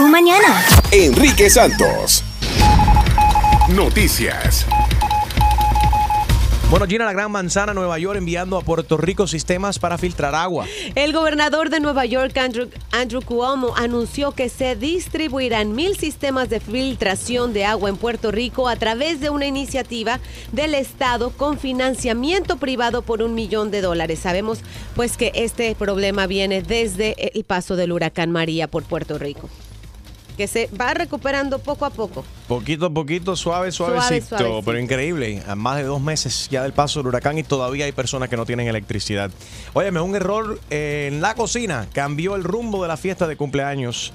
Mañana. Enrique Santos. Noticias. Bueno, Gina, la Gran Manzana, Nueva York, enviando a Puerto Rico sistemas para filtrar agua. El gobernador de Nueva York, Andrew, Andrew Cuomo, anunció que se distribuirán mil sistemas de filtración de agua en Puerto Rico a través de una iniciativa del Estado con financiamiento privado por un millón de dólares. Sabemos pues que este problema viene desde el paso del huracán María por Puerto Rico que se va recuperando poco a poco. Poquito a poquito, suave, suavecito, Suave, suavecito. pero increíble. A más de dos meses ya del paso del huracán y todavía hay personas que no tienen electricidad. Óyeme, un error eh, en la cocina cambió el rumbo de la fiesta de cumpleaños.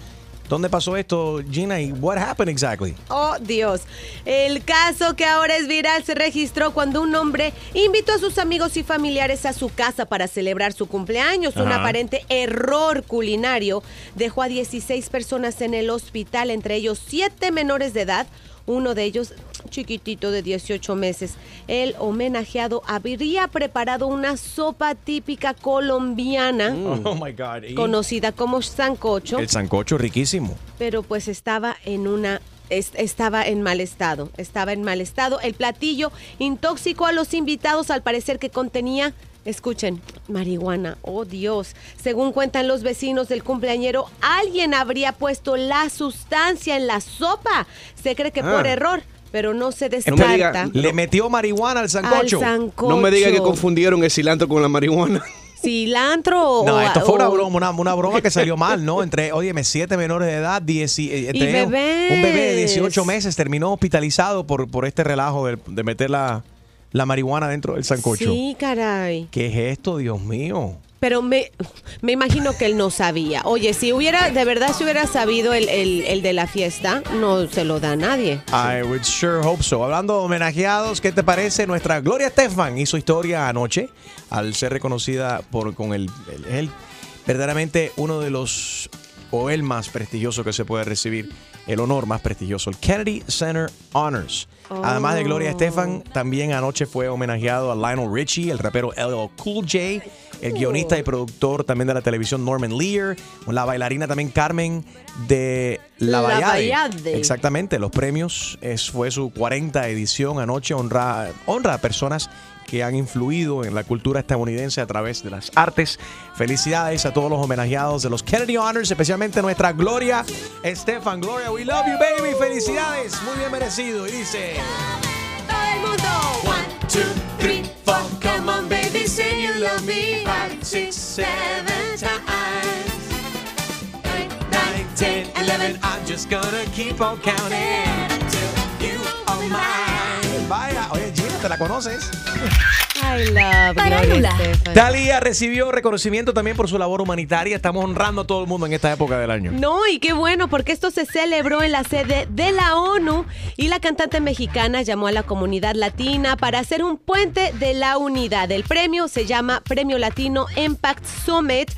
¿Dónde pasó esto, Gina? ¿Y what happened exactly? Oh, Dios. El caso que ahora es viral se registró cuando un hombre invitó a sus amigos y familiares a su casa para celebrar su cumpleaños. Un aparente error culinario dejó a 16 personas en el hospital, entre ellos 7 menores de edad. Uno de ellos chiquitito de 18 meses. El homenajeado habría preparado una sopa típica colombiana Oh my God. ¿Y? conocida como sancocho El sancocho riquísimo. pero pues estaba en una es- estaba en mal estado, estaba en mal estado. El platillo intoxicó a los invitados al parecer que contenía Escuchen, marihuana, oh Dios. Según cuentan los vecinos del cumpleañero, alguien habría puesto la sustancia en la sopa. Se cree que por Ah. error, pero no se me descarta. diga- Le metió marihuana al sancocho. Al sancocho. No me diga que confundieron el cilantro con la marihuana. Cilantro o- No, esto fue una o- broma, una, una broma que salió mal, ¿no? Entre, óyeme, siete menores de edad, dieci- eh, bebés. un bebé de 18 meses terminó hospitalizado por, por este relajo de, de meter la, la marihuana dentro del sancocho. Sí, caray. ¿Qué es esto, Dios mío? Pero me, me imagino que él no sabía. Oye, si hubiera, de verdad, si hubiera sabido el, el- el de la fiesta, no se lo da a nadie. I would sure hope so. Hablando de homenajeados, ¿qué te parece? Nuestra Gloria Estefan hizo historia anoche al ser reconocida por con el, el- el- verdaderamente uno de los o el más prestigioso que se puede recibir, el honor más prestigioso, el Kennedy Center Honors. Además de Gloria Estefan, también anoche fue homenajeado a Lionel Richie, el rapero LL Cool J, el guionista y productor también de la televisión Norman Lear, la bailarina también Carmen de La. Bayade. Exactamente, los premios es, fue su 40 edición anoche, honra, honra a personas que han influido en la cultura estadounidense a través de las artes. Felicidades a todos los homenajeados de los Kennedy Honors, especialmente nuestra Gloria Estefan. Gloria, we love you, baby. Felicidades, muy bien merecido. Y dice... Mundo. One, two, three, four. Come on, baby, say you love me. Five, six, seven times. Eight, nine, ten, eleven. I'm just gonna keep on counting you are mine. Vaya, oye, Gina, ¿te la conoces? I love Parándula. Talía recibió reconocimiento también por su labor humanitaria. Estamos honrando a todo el mundo en esta época del año. No, y qué bueno, porque esto se celebró en la sede de la ONU y la cantante mexicana llamó a la comunidad latina para hacer un puente de la unidad. El premio se llama Premio Latino Impact Summit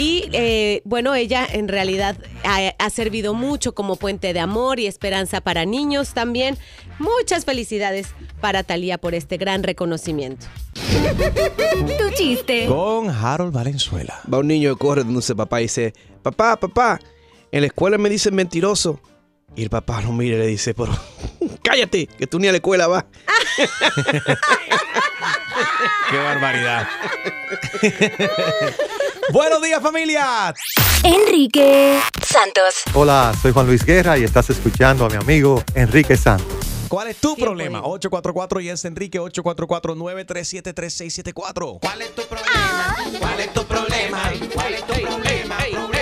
y eh, bueno, ella en realidad ha, ha servido mucho como puente de amor y esperanza para niños también. Muchas felicidades para Talía por este gran reconocimiento. Tu chiste. Con Harold Valenzuela. Va un niño que corre donde su papá y dice, papá, papá, en la escuela me dicen mentiroso. Y el papá lo mira y le dice, pero cállate, que tú ni a la escuela vas. Qué barbaridad. Buenos días, familia. Enrique Santos. Hola, soy Juan Luis Guerra y estás escuchando a mi amigo Enrique Santos. ¿Cuál es tu problema? bueno. 844 y es Enrique 844-937-3674. ¿Cuál es tu problema? ¿Cuál es tu problema? ¿Cuál es tu problema? Problema, problema.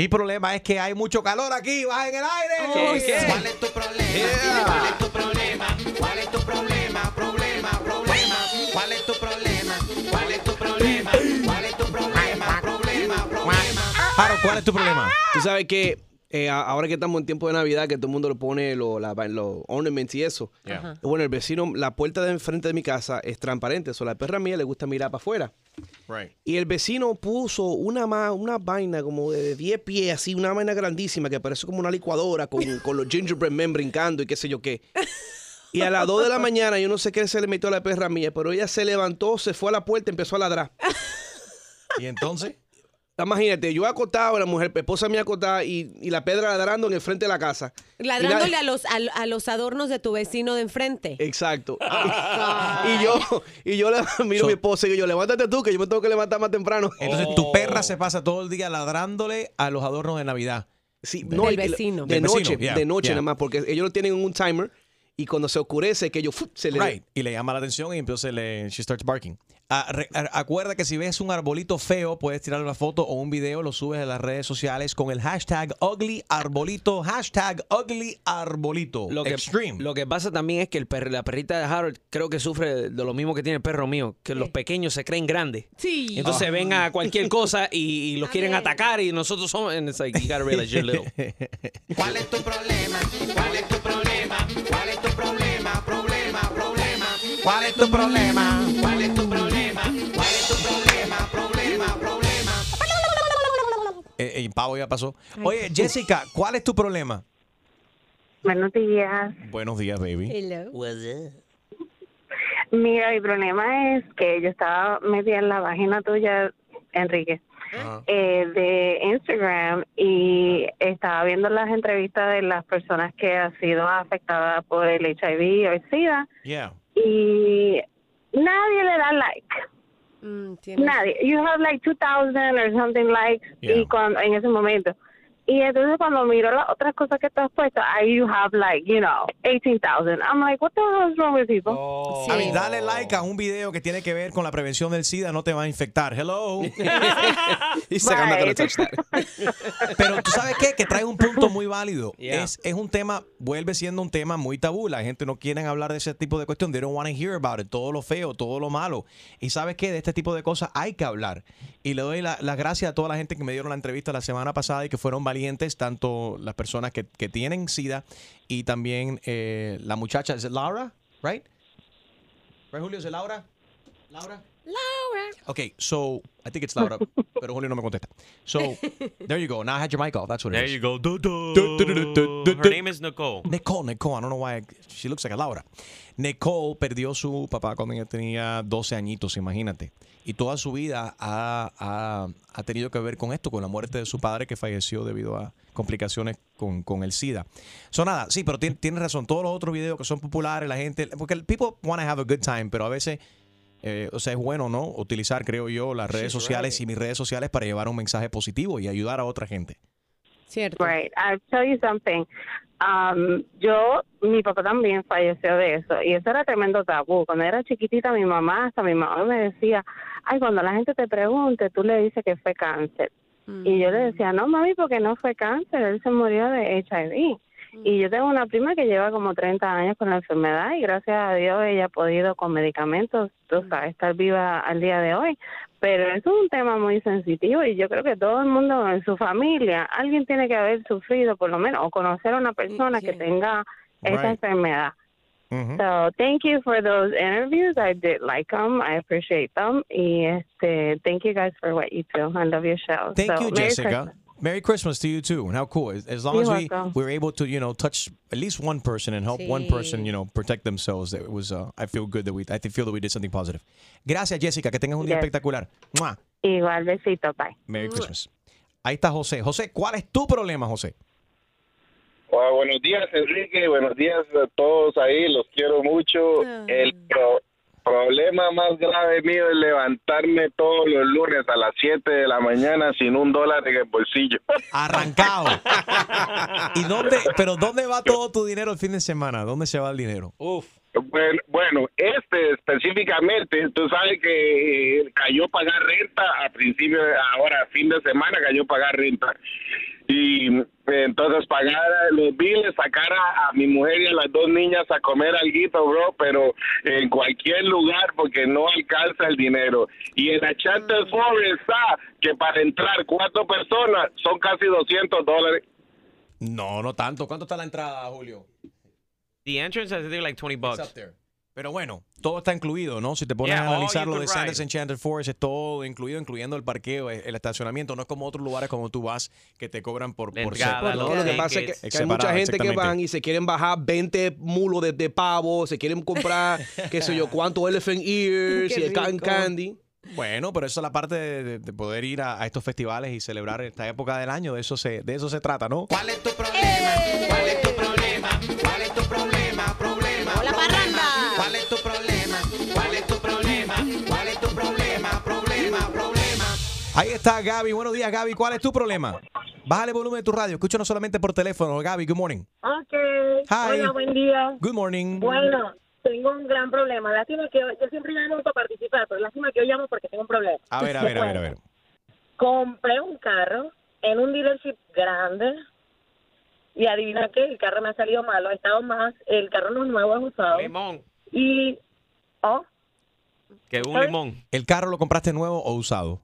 Mi problema es que hay mucho calor aquí, baja en el aire. ¿Qué, qué? ¿Cuál es tu problema? ¿Cuál es tu problema? ¿Cuál es tu problema? Problema, problema. ¿Cuál es tu problema? ¿Cuál es tu problema? ¿Cuál es tu problema? Problema, problema. Harold, ¿cuál es tu problema? Tú sabes que eh, ahora que estamos en tiempo de Navidad, que todo el mundo le pone lo- la- los ornaments y eso. Ajá. Bueno, el vecino, la puerta de enfrente de mi casa es transparente. So, la perra mía le gusta mirar para afuera. Right. Y el vecino puso una, ma- una vaina como de 10 pies, así, una vaina grandísima que parece como una licuadora con, con los gingerbread men brincando y qué sé yo qué. Y a las 2 de la mañana, yo no sé qué se le metió a la perra mía, pero ella se levantó, se fue a la puerta y empezó a ladrar. Y entonces, Imagínate, yo acostado, la mujer, esposa mía acostada y, y la pedra ladrando en el frente de la casa. Ladrándole la- a los, a, a los adornos de tu vecino de enfrente. Exacto. y yo, y yo le miro a mi esposa y yo, levántate tú, que yo me tengo que levantar más temprano. entonces tu perra se pasa todo el día ladrándole a los adornos de Navidad. Sí, Del y- vecino. De Del noche, vecino, yeah, de noche yeah. nada más, porque ellos lo tienen en un timer y cuando se oscurece, que ellos se le... Right. Y le llama la atención y entonces le, she starts barking. Ah, re- ah, acuerda que si ves un arbolito feo, puedes tirar una foto o un video, lo subes a las redes sociales con el hashtag ugly arbolito, hashtag ugly arbolito. Lo que, Extreme. lo que pasa también es que el per- la perrita de Harold creo que sufre de lo mismo que tiene el perro mío, que los pequeños se creen grandes. Sí. Entonces ven a cualquier cosa y, y los A quieren ver. atacar y nosotros somos... And it's like, you gotta realize you're little. ¿Cuál es tu problema? ¿Cuál es tu problema? ¿Cuál es tu problema? Problema, problema. ¿Cuál es tu problema? Ya pasó. Oye, Jessica, ¿cuál es tu problema? Buenos días. Buenos días, baby. Hello. Mira, mi problema es que yo estaba metida en la página tuya, Enrique, eh, de Instagram y estaba viendo las entrevistas de las personas que han sido afectadas por el HIV o el SIDA Yeah. y nadie le da like. Mm, tienes- Nadie. You have like 2000 or something likes Yeah. y cuando, en ese momento. Y entonces cuando miro las otras cosas que tú has puesto, ahí you have like, you know, 18,000. I'm like, what the hell is wrong with people? Sí. A mí, dale like a un video que tiene que ver con la prevención del SIDA, no te va a infectar. Hello. Touch that. Pero tú sabes qué, que trae un punto muy válido. Yeah. Es, es un tema, vuelve siendo un tema muy tabú. La gente no quiere hablar de ese tipo de cuestión. They don't want to hear about it. Todo lo feo, todo lo malo. Y sabes qué, de este tipo de cosas hay que hablar. Y le doy la- las gracias a toda la gente que me dieron la entrevista la semana pasada y que fueron valientes, tanto las personas que, que tienen SIDA y también eh, la muchacha, ¿es Laura? Right? Right, Julio, ¿es Laura? Laura? Laura. Okay, so I think it's Laura, pero Julio no me contesta. So there you go. Now I had your mic off. That's what it There is. you go. Du- du- Du- du- du- du- du- Her name is Nicole. Nicole, Nicole, I don't know why she looks like a Laura. Nicole perdió su papá cuando ella tenía 12 añitos, imagínate. Y toda su vida ha, ha- ha tenido que ver con esto, con la muerte de su padre que falleció debido a complicaciones con, con el SIDA. So nada, sí, pero tien- tienes razón. Todos los otros videos que son populares, la gente, porque el people want to have a good time, pero a veces, eh, o sea, es bueno, ¿no? Utilizar, creo yo, las redes sociales y mis redes sociales para llevar un mensaje positivo y ayudar a otra gente. Cierto. Right. I'll tell you something. Um, yo, mi papá también falleció de eso y eso era tremendo tabú. Cuando era chiquitita, mi mamá, hasta mi mamá me decía, ay, cuando la gente te pregunte, tú le dices que fue cáncer. Y yo le decía, no, mami, porque no fue cáncer, él se murió de HIV. Y yo tengo una prima que lleva como 30 años con la enfermedad y gracias a Dios ella ha podido con medicamentos, tú sabes, estar viva al día de hoy. Pero eso es un tema muy sensitivo y yo creo que todo el mundo en su familia, alguien tiene que haber sufrido por lo menos o conocer a una persona que tenga esta Right. enfermedad. So, thank you for those interviews. I did like them. I appreciate them. Y este, thank you guys for what you do. I love your show. Thank So, you, Jessica. Christmas. Merry Christmas to you too. And how cool. As, as long You're as we welcome. we're able to, you know, touch at least one person and help one person, you know, protect themselves. That was uh, I feel good that we I feel that we did something positive. Gracias, Jessica. Que tengas un día Yes. espectacular. ¡Mua! Igual, besito. Bye. Merry Christmas. Ahí está José. José, ¿cuál es tu problema, José? Bueno, buenos días, Enrique. Buenos días a todos ahí. Los quiero mucho. El pro- problema más grave mío es levantarme todos los lunes a las 7 de la mañana sin un dólar en el bolsillo. Arrancado. ¿Y dónde, pero dónde va todo tu dinero el fin de semana? ¿Dónde se va el dinero? Uf. Bueno, bueno, este específicamente, tú sabes que eh, cayó pagar renta a principio, ahora fin de semana cayó pagar renta. Y entonces pagar los biles, sacar a, a mi mujer y a las dos niñas a comer alguito, bro, pero en cualquier lugar porque no alcanza el dinero. Y en la Charter Forest está que para entrar cuatro personas son casi 200 dólares. No, no tanto. ¿Cuánto está la entrada, Julio? The entrance, I think, like 20 It's bucks. up there. Pero bueno, todo está incluido, ¿no? Si te pones Yeah, a analizar lo de could Sanders ride. Enchanted Forest, es todo incluido, incluyendo el parqueo, el estacionamiento. No es como otros lugares como tú vas que te cobran por, por entrada, ser- lo que pasa es que, que hay mucha gente que van y se quieren bajar 20 mulos de, de pavo, se quieren comprar, qué sé yo, cuánto elephant ears y el cotton candy. Bueno, pero eso es la parte de, de- de poder ir a, a estos festivales y celebrar esta época del año. De eso se, de eso se trata, ¿no? ¿Cuál es tu problema? ¿Cuál es tu problema? Ahí está Gaby. Buenos días, Gaby. ¿Cuál es tu problema? Bájale el volumen de tu radio. Escúchanos solamente por teléfono. Gaby, good morning. Ok. Hi. Hola, buen día. Good morning. Bueno, tengo un gran problema. Lástima que yo siempre llamo para participar, pero lástima que yo llamo porque tengo un problema. A ver, a ver, a ver, a ver. Compré un carro en un dealership grande y adivina qué, el carro me ha salido malo. Ha estado más, el carro no es nuevo, es usado. Limón. Y, oh, Que un ¿Sabes? limón. ¿El carro lo compraste nuevo o usado?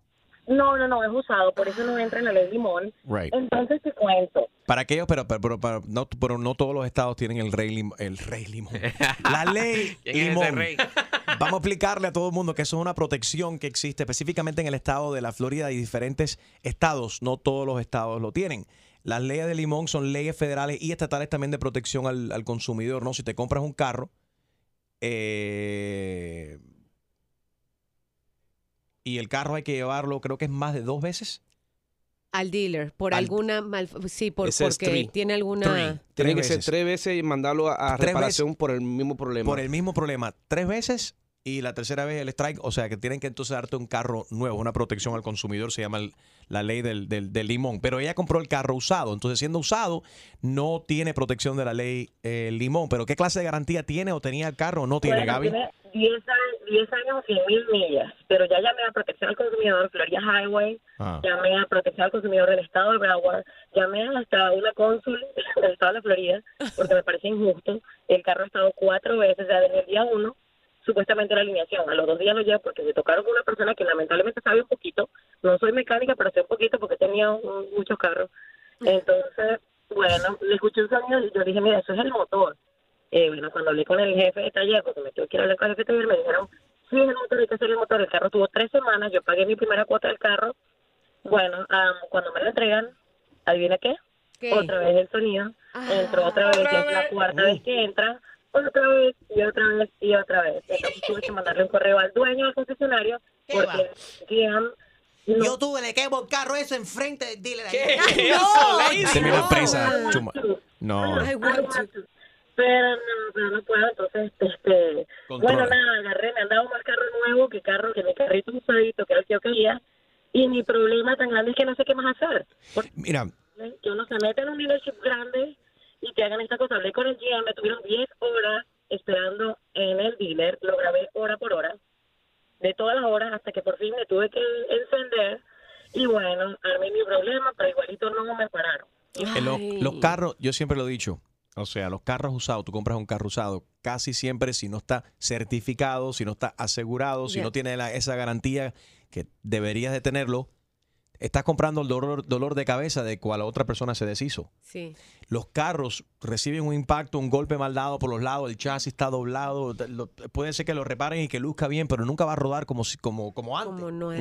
No, no, no, es usado, por eso no entra en la ley limón. Right. Entonces te cuento. Para aquellos, pero, pero, pero, pero no, pero no todos los estados tienen el rey, lim- el rey limón. La ley ¿Quién es ese limón. rey? Vamos a explicarle a todo el mundo que eso es una protección que existe específicamente en el estado de la Florida y diferentes estados. No todos los estados lo tienen. Las leyes de limón son leyes federales y estatales también de protección al, al consumidor. ¿no? Si te compras un carro eh, y el carro hay que llevarlo, creo que es más de dos veces. Al dealer, por Al- alguna mal, sí, por, porque three. tiene alguna Three. Tiene que Tres ser veces. tres veces y mandarlo a, reparación por el mismo problema. por el mismo problema tres veces y la tercera vez el strike, o sea que tienen que entonces darte un carro nuevo, una protección al consumidor, se llama el- la ley del, del- del limón. Pero ella compró el carro usado, entonces siendo usado no tiene protección de la ley eh, limón. Pero ¿qué clase de garantía tiene o tenía el carro o no tiene, Bueno, Gaby? Tiene 10 años, 10 años, 100 mil millas, pero ya llamé a Protección al Consumidor, Florida Highway, Ah. llamé a Protección al Consumidor del Estado de Broward, llamé hasta una cónsul del Estado de la Florida, porque me parece injusto. El carro ha estado cuatro veces, ya desde el día uno, supuestamente la alineación. A los dos días lo llevo porque se tocaron con una persona que lamentablemente sabe un poquito. No soy mecánica, pero sé un poquito porque tenía un- muchos carros. Entonces, bueno, le escuché un sonido y yo dije, mira, eso es el motor. Eh, bueno, cuando hablé con el jefe de taller, porque me tuve que ir a hablar con el jefe de taller, me dijeron, sí, es el motor, hay que hacer el motor. El carro tuvo tres semanas, yo pagué mi primera cuota del carro. Bueno, am, cuando me lo entregan, ¿adivina qué? ¿Qué? Otra vez el sonido, entró otra vez, ya es la cuarta vez que entra, otra vez y otra vez y otra vez. Entonces tuve que mandarle un correo al dueño del concesionario, porque GM no- Yo tuve, le quemo el carro eso enfrente del dealer. ¿Qué? ahí. Eso, mi no. empresa, chuma. No. Pero no, pero no puedo, entonces, este, Controla. bueno, nada, agarré, me han dado más carro nuevo que carro, que mi carrito usadito, que era el que yo quería, y mi problema tan grande es que no sé qué más hacer, porque Mira, que uno se mete en un dealership grande y te hagan esta cosa, hablé con el GM, me tuvieron 10 horas esperando en el dealer, lo grabé hora por hora, de todas las horas hasta que por fin me tuve que encender, y bueno, armé mi problema, pero igualito no me pararon. Los, Ay. los carros, yo siempre lo he dicho, o sea, los carros usados, tú compras un carro usado, casi siempre si no está certificado, si no está asegurado, si no tiene la- esa garantía que deberías de tenerlo, estás comprando el dolor, dolor de cabeza de cual otra persona se deshizo. Sí. Los carros reciben un impacto, un golpe mal dado por los lados, el chasis está doblado, lo- puede ser que lo reparen y que luzca bien, pero nunca va a rodar como, si- como, como antes. Como no es.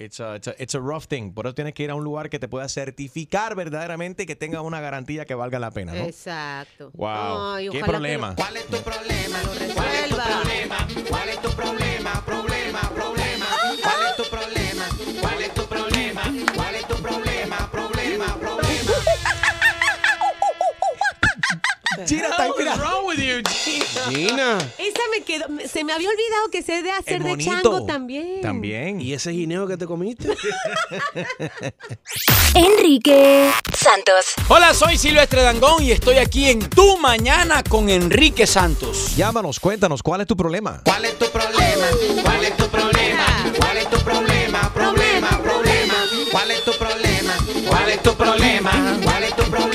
It's a, it's, a, it's a rough thing. Por eso tienes que ir a un lugar que te pueda certificar verdaderamente que tenga una garantía que valga la pena, ¿no? Exacto. Wow. Ay, ¿Qué ojalá que problema? ¿Cuál es tu problema? ¿Cuál es tu problema? ¿Cuál es tu problema? Problema, Gina? Gina. Esa me quedó, se me había olvidado que se debe hacer de chango también. También. ¿Y ese guineo que te comiste? Enrique Santos. Hola, soy Silvestre Dangón y estoy aquí en Tu Mañana con Enrique Santos. Llámanos, cuéntanos, ¿cuál es tu problema? ¿Cuál es tu problema? ¿Cuál es tu problema? ¿Cuál es tu problema? Problema, problema. ¿Cuál es tu problema? ¿Cuál es tu problema? ¿Cuál es tu problema.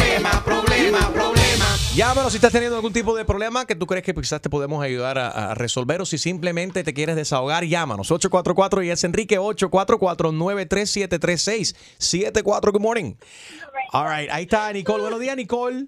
Llámanos si estás teniendo algún tipo de problema que tú crees que quizás te podemos ayudar a, resolver o si simplemente te quieres desahogar, llámanos. 844 y es Enrique 844-937-3674. Good morning. All right, ahí está Nicole. Buenos días, Nicole.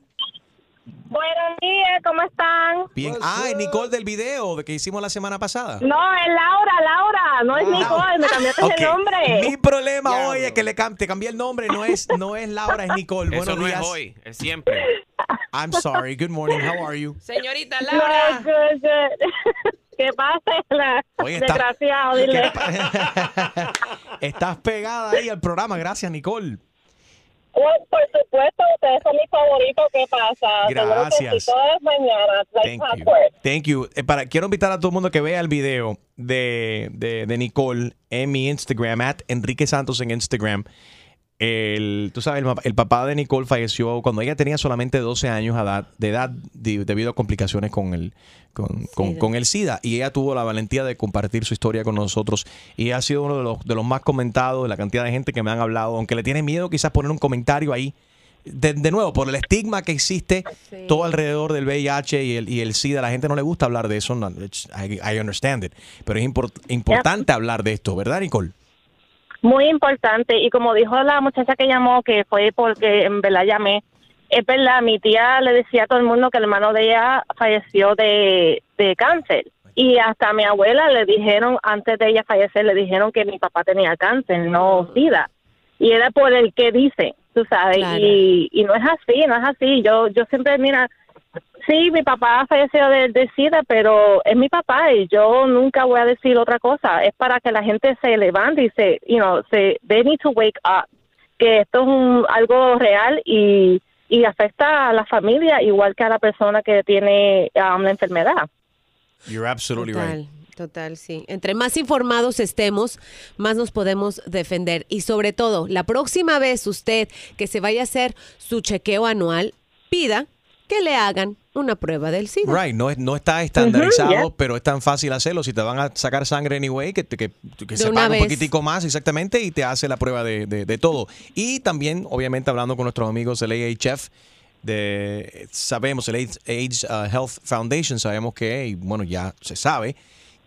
Buenos días, ¿cómo están? Bien. Ah, es Nicole del video de que hicimos la semana pasada. No, es Laura, Laura, no es Nicole, me cambiaste Ok. el nombre. Mi problema hoy es que le cam- te cambié el nombre, no es, no es Laura, es Nicole. Eso Buenos no días. es hoy, es siempre. I'm sorry. Good morning. How are you? Señorita No, good, good. ¿Qué pasa? La... Oye, está- Desgraciado, dile. Estás pegada ahí al programa. Gracias, Nicole. Bueno, por supuesto, ustedes son mis favoritos. ¿Qué pasa? Seguro que Gracias. todas las mañanas. Like Thank you. Thank you. Eh, para, quiero invitar a todo el mundo que vea el video de, de, de Nicole en mi Instagram, at Enrique Santos en Instagram. El, tú sabes, el, el papá de Nicole falleció cuando ella tenía solamente 12 años de edad, de debido a complicaciones con el, con, con- con el SIDA. Y ella tuvo la valentía de compartir su historia con nosotros. Y ha sido uno de los, de los más comentados, de la cantidad de gente que me han hablado, aunque le tiene miedo quizás poner un comentario ahí. De, de nuevo, por el estigma que existe todo alrededor del VIH y el, y el SIDA, la gente no le gusta hablar de eso. no, I, I understand it. Pero es import- importante hablar de esto, ¿verdad, Nicole? Muy importante. Y como dijo la muchacha que llamó, que fue porque en verdad llamé, es verdad, mi tía le decía a todo el mundo que el hermano de ella falleció de, de cáncer. Y hasta a mi abuela le dijeron, antes de ella fallecer, le dijeron que mi papá tenía cáncer, no SIDA. Y era por el que dice, tú sabes. Claro. Y, y no es así, no es así. Yo, yo siempre, mira, Sí, mi papá falleció de, de SIDA, pero es mi papá y yo nunca voy a decir otra cosa. Es para que la gente se levante y se, you know, se, they need to wake up. Que esto es un, algo real y, y afecta a la familia igual que a la persona que tiene um, la enfermedad. You're absolutely Total, right. total, sí. Entre más informados estemos, más nos podemos defender. Y sobre todo, la próxima vez usted que se vaya a hacer su chequeo anual, pida que le hagan una prueba del SIDA. Right, no, es- no está estandarizado, yeah. pero es tan fácil hacerlo. Si te van a sacar sangre anyway, que, te- que, que se paga un poquitico más exactamente y te hace la prueba de, de- de todo. Y también, obviamente, hablando con nuestros amigos del AHF, de, sabemos, el AIDS, AIDS, uh, Health Foundation, sabemos que, y bueno, ya se sabe,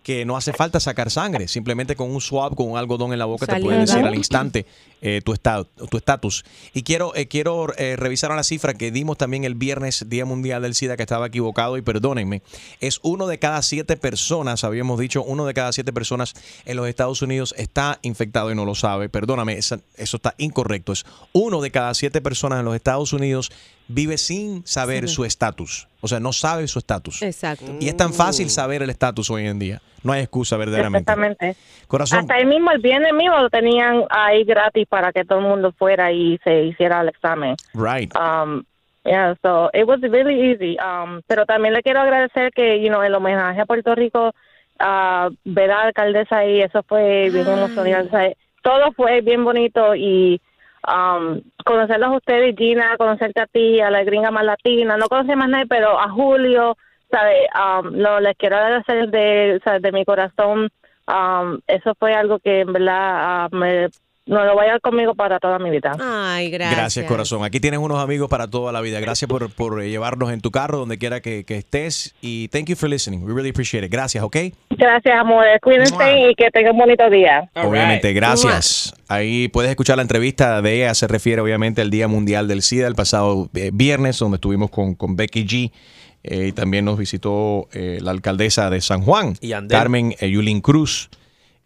que no hace falta sacar sangre, simplemente con un swab, con un algodón en la boca, te pueden decir al instante eh, tu estado, tu estatus. Y quiero, eh, quiero eh, revisar la cifra que dimos también el viernes, Día Mundial del SIDA, que estaba equivocado, y perdónenme, es uno de cada siete personas, habíamos dicho, uno de cada siete personas en los Estados Unidos está infectado y no lo sabe. Perdóname, esa- eso está incorrecto. Es uno de cada siete personas en los Estados Unidos vive sin saber Saber. su estatus. O sea, no sabe su estatus. Exacto. Y es tan fácil saber el estatus hoy en día. No hay excusa verdaderamente. Exactamente. Corazón, Hasta ahí mismo, el viernes mismo lo tenían ahí gratis para que todo el mundo fuera y se hiciera el examen. right. Um, yeah, so it was really easy. Um, pero también le quiero agradecer que, you know, el homenaje a Puerto Rico, uh, ver a la alcaldesa ahí, eso fue bien emocionante. O sea, todo fue bien bonito y um, conocerlos a ustedes, Gina, conocerte a ti, a la gringa más latina, no conocí más nadie, pero a Julio, ¿sabe? Um, no, les quiero agradecer de, ¿sabe? de mi corazón. Um, eso fue algo que en verdad uh, me, no lo voy a llevar conmigo para toda mi vida. Ay, Gracias. gracias. corazón. Aquí tienes unos amigos para toda la vida. Gracias por, por llevarnos en tu carro donde quiera que, que estés. Y thank you for listening. We really appreciate it. Gracias, ¿ok? Gracias, amores. Cuídense y que tengan un bonito día. Obviamente, gracias. Ahí puedes escuchar la entrevista de ella. Se refiere obviamente al Día Mundial del SIDA el pasado eh, viernes, donde estuvimos con, con Becky G. Eh, y también nos visitó eh, la alcaldesa de San Juan, Y. Carmen eh, Yulín Cruz.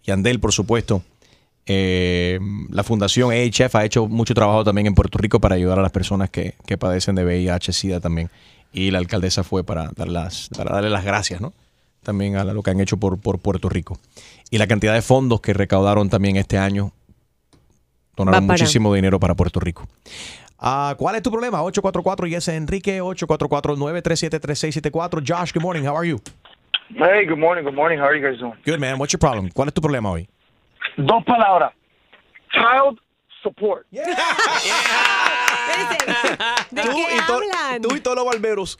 Y Andel, por supuesto. Eh, la Fundación AHF ha hecho mucho trabajo también en Puerto Rico para ayudar a las personas que, que padecen de VIH, SIDA también. Y la alcaldesa fue para, dar las, para darle las gracias, ¿no? También a lo que han hecho por, por Puerto Rico. Y la cantidad de fondos que recaudaron también este año donaron muchísimo dinero para Puerto Rico. Ah, ¿Cuál es tu problema? 844 y ese Enrique 844-937-3674. Josh, good morning. How are you? Hey, good morning, good morning. How are you guys doing? Good, man. What's your problem? ¿Cuál es tu problema hoy? Dos palabras. Child support. ¿De Tú qué y hablan? Tú y todos los barberos.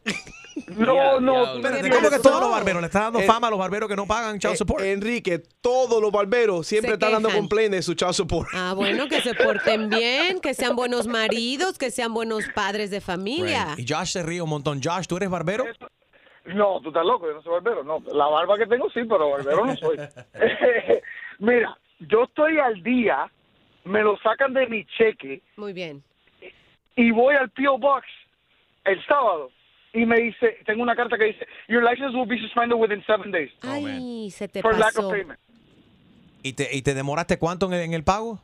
No, no. Espérate, ¿cómo que todos los barberos? Le está dando Eh, fama a los barberos que no pagan child Eh, support. Enrique, todos los barberos siempre están dando quejan. complaint de su child support. Ah, bueno, que se porten bien, que sean buenos maridos, que sean buenos padres de familia. Right. Y Josh se ríe un montón. Josh, ¿tú eres barbero? No, tú estás loco, yo no soy barbero. No, la barba que tengo sí, pero barbero no soy. Mira, yo estoy al día, me lo sacan de mi cheque Muy bien. y voy al P.O. Box el sábado y me dice, tengo una carta que dice, your license will be suspended within seven days Ay, se te for lack of payment. ¿Y te, ¿Y te demoraste cuánto en el, en el pago?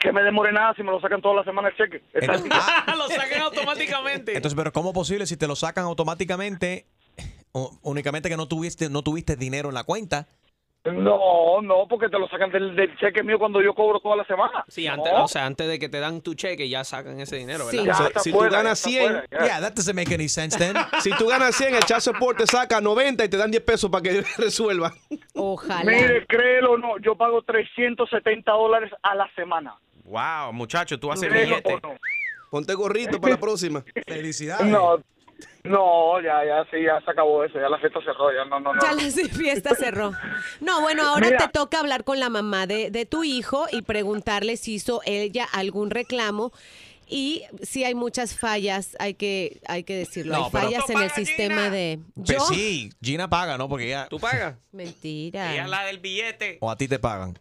Que me demore nada si me lo sacan toda la semana el cheque. Día. lo sacan automáticamente. Entonces, pero ¿cómo es posible si te lo sacan automáticamente? Únicamente que no tuviste, no tuviste dinero en la cuenta. No, no, porque te lo sacan del, del cheque mío cuando yo cobro toda la semana. Sí, antes, No. o sea, antes de que te dan tu cheque, ya sacan ese dinero, ¿verdad? Sí. Ya So, está si tú fuera, ganas está 100, fuera, ya. Yeah, that doesn't make any sense then. si tú ganas 100, el child support te saca 90 y te dan 10 pesos para que resuelva. Ojalá. Mire, créelo o no, yo pago 370 dólares a la semana. Wow, muchacho, tú haces billete. o no. Ponte gorrito para la próxima. Felicidades. No, no, ya, ya, sí, ya se acabó eso, ya la fiesta cerró, ya no, no, no. Ya la fiesta cerró. No, bueno, ahora Mira. te toca hablar con la mamá de, de tu hijo y preguntarle si hizo ella algún reclamo. Y si hay muchas fallas, hay que, hay que decirlo. No, hay fallas en el sistema de. Pues ¿Yo? sí, Gina paga, ¿no? Porque ella... ¿Tú pagas? Mentira. Ella es la del billete. O a ti te pagan.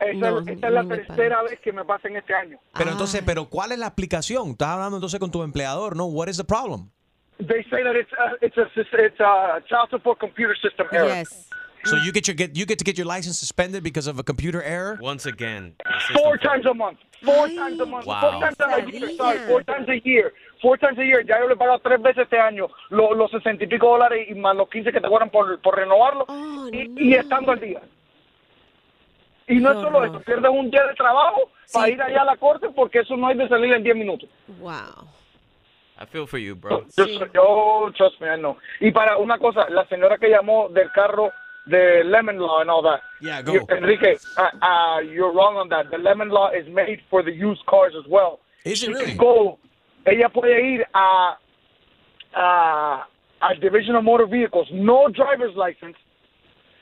Esta, No, esta a es la tercera vez que me pasa en este año. Pero Ah. entonces, pero ¿cuál es la explicación? Estás hablando entonces con tu empleador, ¿no? What is the problem? They say that it's a, it's a, it's a child support computer system error. Yes. So you get your get you get to get your license suspended because of a computer error? Once again. Four times a month. Four Ay, times a month. Wow. Four times a year. Sorry, four times a year. Four times a year. Ya yo le he pagado tres veces este año lo- los sesenta y pico dólares y más los 15 que te cobran por, por renovarlo. Oh, y, no. y estando al día. Y no es solo eso. Pierdes un día de trabajo para ir allá a la corte porque eso no hay de salir en 10 minutos. Wow. I feel for you, bro. Yo, yo, trust me, I know. Y para una cosa, la señora que llamó del carro de Lemon Law and all that. Yeah, go. You- Enrique, uh, uh, you're wrong on that. The Lemon Law is made for the used cars as well. Is it She really? can go, ella puede ir a, a, al Division of Motor Vehicles, no driver's license.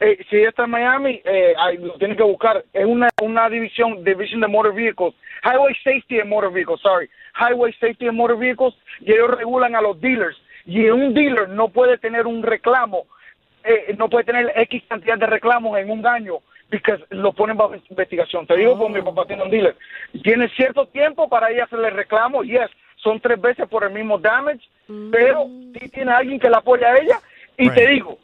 Eh, si ella está en Miami, eh, lo tiene que buscar. Es una, una división, Division de Motor Vehicles. Highway Safety and Motor Vehicles, sorry. Highway Safety and Motor Vehicles. Y ellos regulan a los dealers. Y un dealer no puede tener un reclamo, eh, no puede tener X cantidad de reclamos en un año, porque lo ponen bajo investigación. Te digo, porque mi papá tiene un dealer. Tiene cierto tiempo para ella hacerle reclamo, yes, son tres veces por el mismo damage, pero sí tiene alguien que la apoya a ella. Y te digo,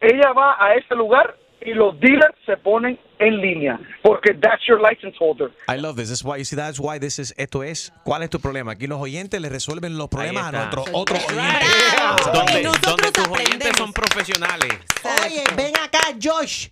ella va a ese lugar y los dealers se ponen en línea, porque that's your license holder. I love this. That's why you see that's why this is esto es ¿Cuál es tu problema? Aquí los oyentes le resuelven los problemas a nuestros otros oyentes. Donde, nosotros donde tus oyentes son profesionales. Oye, ven acá, Josh.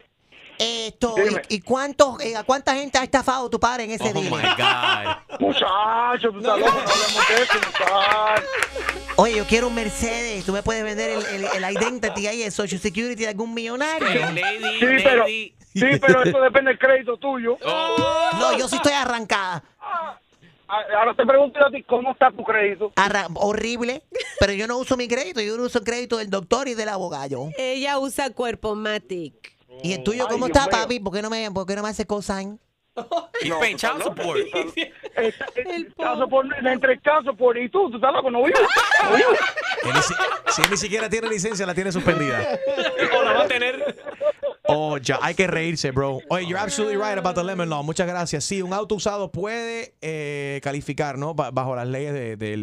Esto, Dime. ¿y, y cuántos, eh, a cuánta gente ha estafado tu padre en ese Oh día? my God. Muchachos, tú estás loco, no hablemos de eso, muchachos. Oye, yo quiero un Mercedes. Tú me puedes vender el, el, el identity ahí, el Social Security de algún millonario. Pero, lady, Sí, pero, lady. sí, pero eso depende del crédito tuyo. Oh. No, yo sí estoy arrancada. Ah, Ahora te pregunto yo a ti, ¿cómo está tu crédito? Arra- horrible. Pero yo no uso mi crédito, yo uso el crédito del doctor y del abogado. Ella usa Cuerpo Matic. ¿Y el tuyo Ay, cómo Dios está, mío. papi? ¿Por qué no me, por qué no me hace cosign? He's paying child support. Está- el caso por, entre caso por y tú, tú estás loco, no vivo. No vivo. Él ni si, si él ni siquiera tiene licencia, la tiene suspendida. O la va a tener. Oh, ya, hay que reírse, bro. Oye, you're absolutely right about the lemon law. Muchas gracias. Sí, un auto usado puede eh, calificar, ¿no? Ba- bajo las leyes de- del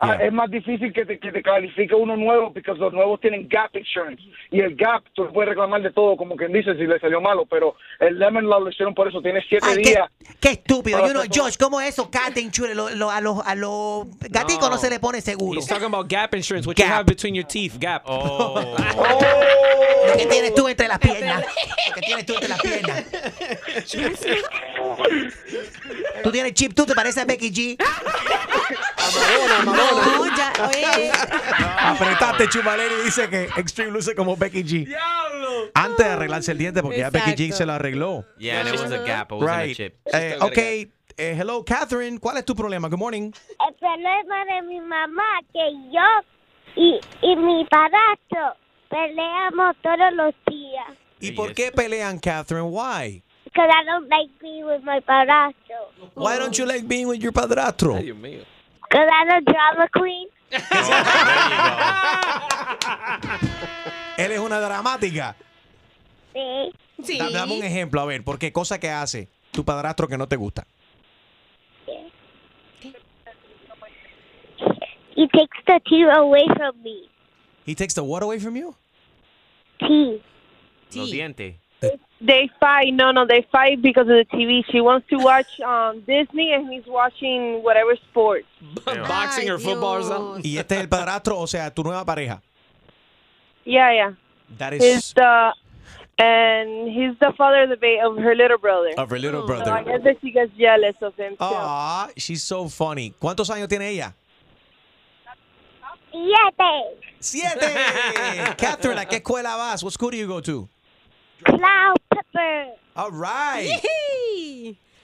Ah, es más difícil que te, que te califique uno nuevo porque los nuevos tienen gap insurance y el gap tú le puedes reclamar de todo como quien dice si le salió malo pero el lemon law lo hicieron por eso tiene siete Ay, días qué estúpido. Yo no, todo. Josh, ¿cómo es eso? Cat insurance. Lo- lo- a los a los gaticos no. se le pone seguro. He's talking about gap insurance, what you have between your teeth, gap. Oh. Lo que tienes tú entre las piernas. Lo que tienes tú entre las piernas. Tú tienes chip, tú te pareces a Becky G. No, ya, oye. Apretaste, Chumaleri dice que Extreme luce como Becky G. Antes de arreglarse el diente, porque ya Becky G se lo arregló. Yeah, and it was a gap. It wasn't a Right. chip. Eh, ok, eh, hello, Catherine. ¿Cuál es tu problema? Good morning. El problema de mi mamá que yo y, y mi padrastro peleamos todos los días. ¿Y por qué pelean, Catherine? Why? Because I don't like being with my padrastro. Why don't you like being with your padrastro? Dios mío. Because I'm a drama queen. Él es una dramática. Sí. Sí. Da- Dame un ejemplo, a ver, ¿por qué cosa que hace tu padrastro que no te gusta? he takes the tea away from me. He takes the what away from you? Tea. Los dientes. They fight. No, no, they fight because of the TV. She wants to watch um, Disney, and he's watching whatever sports. Boxing or football or something. Y este es el padrastro, o sea, tu nueva pareja. Yeah, yeah. That He's the and he's the father of the ba- of her little brother. of her little So I brother. guess that she gets jealous of him too. Aw, she's so funny. ¿Cuántos años tiene ella? Siete. ¡Siete! Catherine, ¿a qué escuela vas? What school do you go to? Cloud pepper. All right.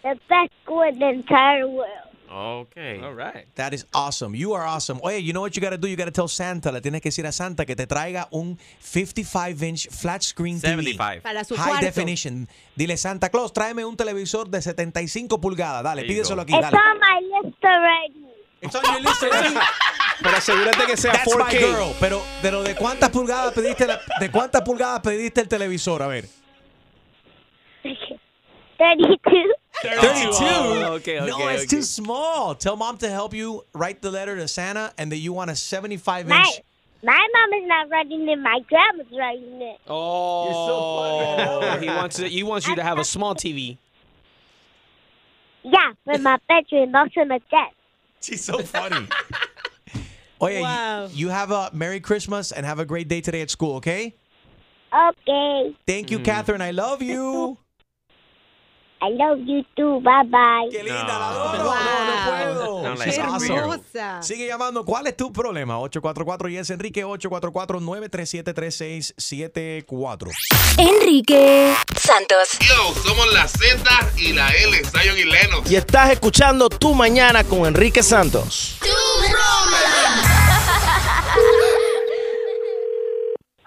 The best school in the entire world. Okay. All right. That is awesome. You are awesome. Oye, you know what you got to do? You got to tell Santa, le tienes que decir a Santa que te traiga un 55-inch flat screen TV. 75. Para su High cuarto. definition. Dile, Santa Claus, tráeme un televisor de 75 pulgadas. Dale, pídeselo aquí, It's dale. on my list already. It's on your list already. Pero asegúrate que sea That's my 4K. girl. Pero, pero ¿de cuántas pulgadas pediste la- de cuántas pulgadas pediste el televisor? A ver. 32. 32. Oh, okay, okay, no, okay, it's okay. too small. Tell mom to help you write the letter to Santa and that you want a 75 My, inch. my mom is not writing it. My grandma's writing it. Oh, he wants to, he wants you to have a small TV. Yeah, for my bedroom, also in the desk. She's so funny. Oye, you- Wow. you, have a Merry Christmas and have a great day today at school, okay? Okay. Thank you, Catherine. I love you. I love you too. Bye bye. Qué linda la adoro. No, no puedo. Awesome. Hermosa. Sigue llamando. ¿Cuál es tu problema? 844 y es Enrique 844-937-3674. Enrique Santos. Yo, somos la Z y la L, Zion y Lennox. Y estás escuchando Tu Mañana con Enrique Santos.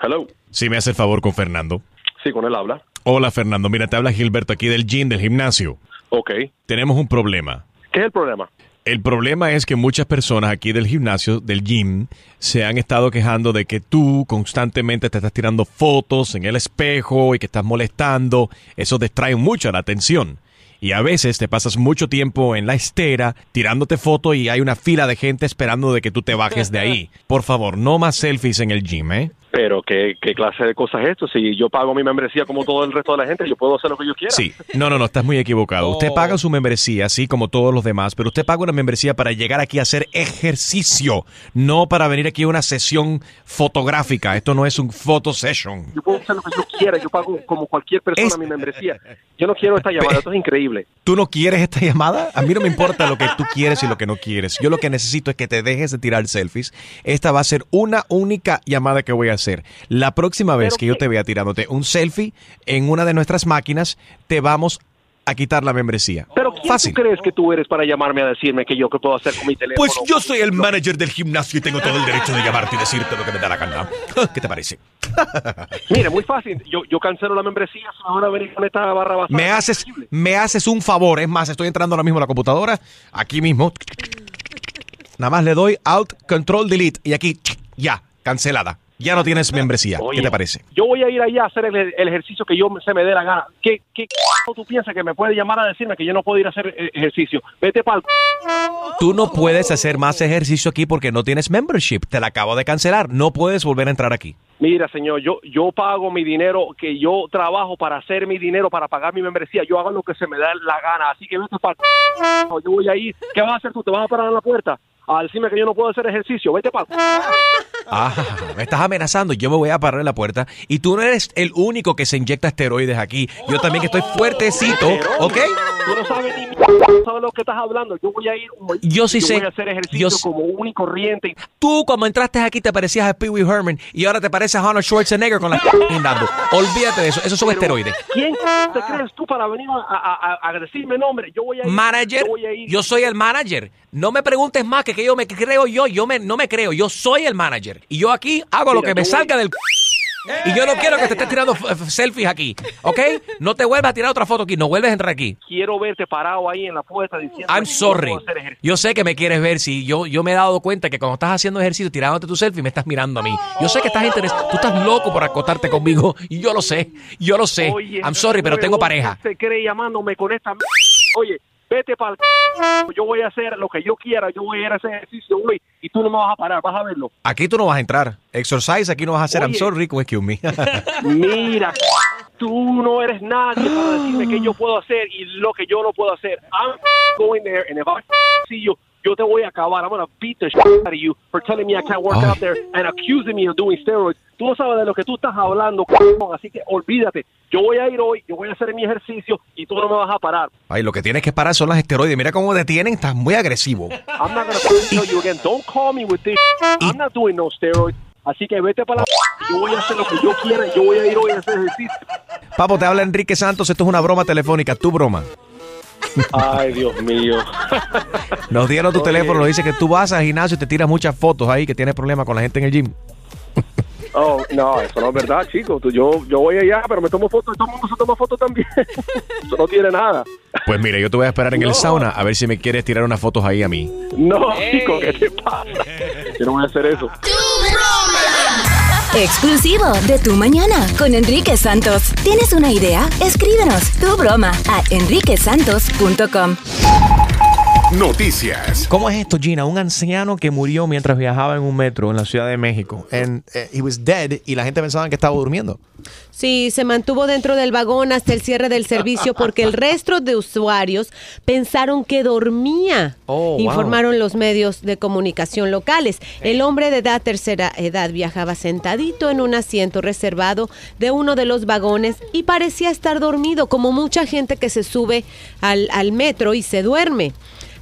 Hello. Si me hace el favor con Fernando. Sí, con él habla. Hola Fernando, mira, te habla Gilberto aquí del gym, del gimnasio. Ok. Tenemos un problema. ¿Qué es el problema? El problema es que muchas personas aquí del gimnasio, del gym, se han estado quejando de que tú constantemente te estás tirando fotos en el espejo y que estás molestando. Eso distrae mucho la atención. Y a veces te pasas mucho tiempo en la estera tirándote fotos y hay una fila de gente esperando de que tú te bajes de ahí. Por favor, no más selfies en el gym, ¿eh? Pero, ¿qué, qué clase de cosas es esto? Si yo pago mi membresía como todo el resto de la gente, yo puedo hacer lo que yo quiera. Sí, no, no, no, estás muy equivocado. Usted paga su membresía, así como todos los demás, pero usted paga una membresía para llegar aquí a hacer ejercicio, no para venir aquí a una sesión fotográfica. Esto no es un photo session. Yo puedo hacer lo que yo quiera. Yo pago como cualquier persona Es- mi membresía. Yo no quiero esta llamada. Esto es increíble. ¿Tú no quieres esta llamada? A mí no me importa lo que tú quieres y lo que no quieres. Yo lo que necesito es que te dejes de tirar selfies. Esta va a ser una única llamada que voy a hacer. La próxima vez que yo te vea tirándote un selfie en una de nuestras máquinas, te vamos a quitar la membresía. Pero ¿quién Fácil. tú crees que tú eres para llamarme a decirme que yo qué puedo hacer con mi teléfono? Pues yo soy el manager del gimnasio y tengo todo el derecho de llamarte y decirte lo que me da la gana. ¿Qué te parece? Mire, muy fácil. Yo, yo cancelo la membresía. Se van a venir con esta barra basada. Me haces, me haces un favor. Es más, estoy entrando ahora mismo a la computadora. Aquí mismo. Nada más le doy Alt Control Delete. Y aquí, ya, cancelada. Ya no tienes membresía. Oye, ¿Qué te parece? Yo voy a ir allá a hacer el, el ejercicio que yo se me dé la gana. ¿Qué, qué tú piensas que me puede llamar a decirme que yo no puedo ir a hacer eh, ejercicio? Vete para Tú no puedes hacer más ejercicio aquí porque no tienes membership. Te la acabo de cancelar. No puedes volver a entrar aquí. Mira, señor, yo yo pago mi dinero, que yo trabajo para hacer mi dinero, para pagar mi membresía. Yo hago lo que se me da la gana. Así que vete para Yo voy a ir. ¿Qué vas a hacer tú? ¿Te vas a parar en la puerta? A decirme que yo no puedo hacer ejercicio. Vete para Ah, me estás amenazando. Yo me voy a parar en la puerta. Y tú no eres el único que se inyecta esteroides aquí. Yo también que estoy fuertecito, ¿ok? Tú no sabes ni no sabes lo que estás hablando. Yo voy a ir. Yo sí sé. voy a hacer ejercicio Yo como un y corriente. Tú, como entraste aquí, te parecías a Pee Wee Herman y ahora te pareces a Arnold Schwarzenegger con la guindando. Olvídate de eso. Esos son esteroides. ¿Quién te crees tú para venir a, a- a- a decirme nombre? Yo voy a ir. Manager, Yo voy a ir. yo soy el manager. No me preguntes más que que yo me creo yo. Yo me, no me creo. Yo soy el manager. Y yo aquí hago lo que me voy- salga del... Y yo no quiero que te estés tirando selfies aquí, ¿ok? No te vuelvas a tirar otra foto aquí. No vuelves a entrar aquí. Quiero verte parado ahí en la puerta diciendo. I'm sorry. Yo sé que me quieres ver. Si yo, yo me he dado cuenta que cuando estás haciendo ejercicio, tirándote tu selfie, me estás mirando a mí. Yo sé que estás interesado. Tú estás loco por acostarte conmigo. Y yo lo sé. Yo lo sé. Oye, I'm sorry, pero tengo pareja. Se cree llamándome con esta. Oye, vete para el... Yo voy a hacer lo que yo quiera, yo voy a ir a ese ejercicio hoy y tú no me vas a parar, vas a verlo. Aquí tú no vas a entrar. Exercise, aquí no vas a hacer. I'm Oye. sorry, Rico, excuse me. Mira, tú no eres nadie para decirme qué yo puedo hacer y lo que yo no puedo hacer. I'm going there and if I see you, yo te voy a acabar. I'm gonna beat the shit out of you for telling me I can't work out there and accusing me of doing steroids. Tú no sabes de lo que tú estás hablando, cabrón, así que olvídate. Yo voy a ir hoy, yo voy a hacer mi ejercicio y tú no me vas a parar. Ay, lo que tienes que parar son las esteroides. Mira cómo detienen, estás muy agresivo. I'm not gonna tell you again. Don't call me with this. I'm not doing no steroids. Así que vete para la... Yo voy a hacer lo que yo quiera. Yo voy a ir hoy a hacer ejercicio. Papo, te habla Enrique Santos. Esto es una broma telefónica, tu broma. Ay, Dios mío. Nos dieron tu Oye. teléfono, nos dice que tú vas al gimnasio y te tiras muchas fotos ahí, que tienes problemas con la gente en el gym. Oh, no, eso no es verdad, chico. Tú- yo, yo voy allá, pero me tomo fotos y todo el mundo se toma fotos también. eso no tiene nada. Pues mira, yo te voy a esperar en el sauna a ver si me quieres tirar unas fotos ahí a mí. No, chico, ¿qué te pasa? Yo no voy a hacer eso. Exclusivo de Tu Mañana con Enrique Santos. ¿Tienes una idea? Escríbenos tu broma a enriquesantos.com. Noticias. ¿Cómo es esto, Gina? Un anciano que murió mientras viajaba en un metro en la Ciudad de México. And, eh, he was dead y la gente pensaba que estaba durmiendo. Sí, se mantuvo dentro del vagón hasta el cierre del servicio porque el resto de usuarios pensaron que dormía, Oh, wow. informaron los medios de comunicación locales. El hombre de edad tercera edad viajaba sentadito en un asiento reservado de uno de los vagones y parecía estar dormido, como mucha gente que se sube al, al metro y se duerme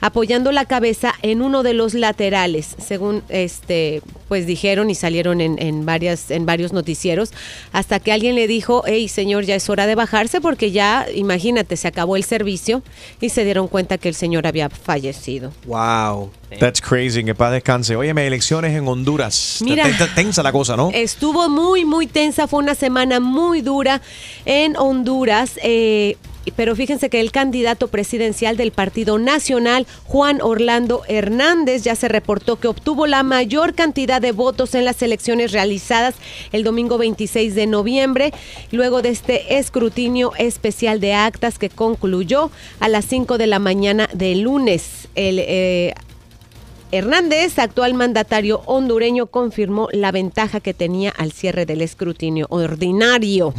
apoyando la cabeza en uno de los laterales, según este, pues dijeron y salieron en, en varias, en varios noticieros, hasta que alguien le dijo, hey señor, ya es hora de bajarse porque ya, imagínate, se acabó el servicio y se dieron cuenta que el señor había fallecido. Wow. That's crazy. Que paz descanse. Óyeme, elecciones en Honduras. Mira. Ten- ten- Tensa la cosa, ¿no? Estuvo muy, muy tensa, fue una semana muy dura en Honduras. eh, pero fíjense que el candidato presidencial del Partido Nacional, Juan Orlando Hernández, ya se reportó que obtuvo la mayor cantidad de votos en las elecciones realizadas el domingo 26 de noviembre, luego de este escrutinio especial de actas que concluyó a las 5 de la mañana del lunes. El eh, Hernández, actual mandatario hondureño, confirmó la ventaja que tenía al cierre del escrutinio ordinario.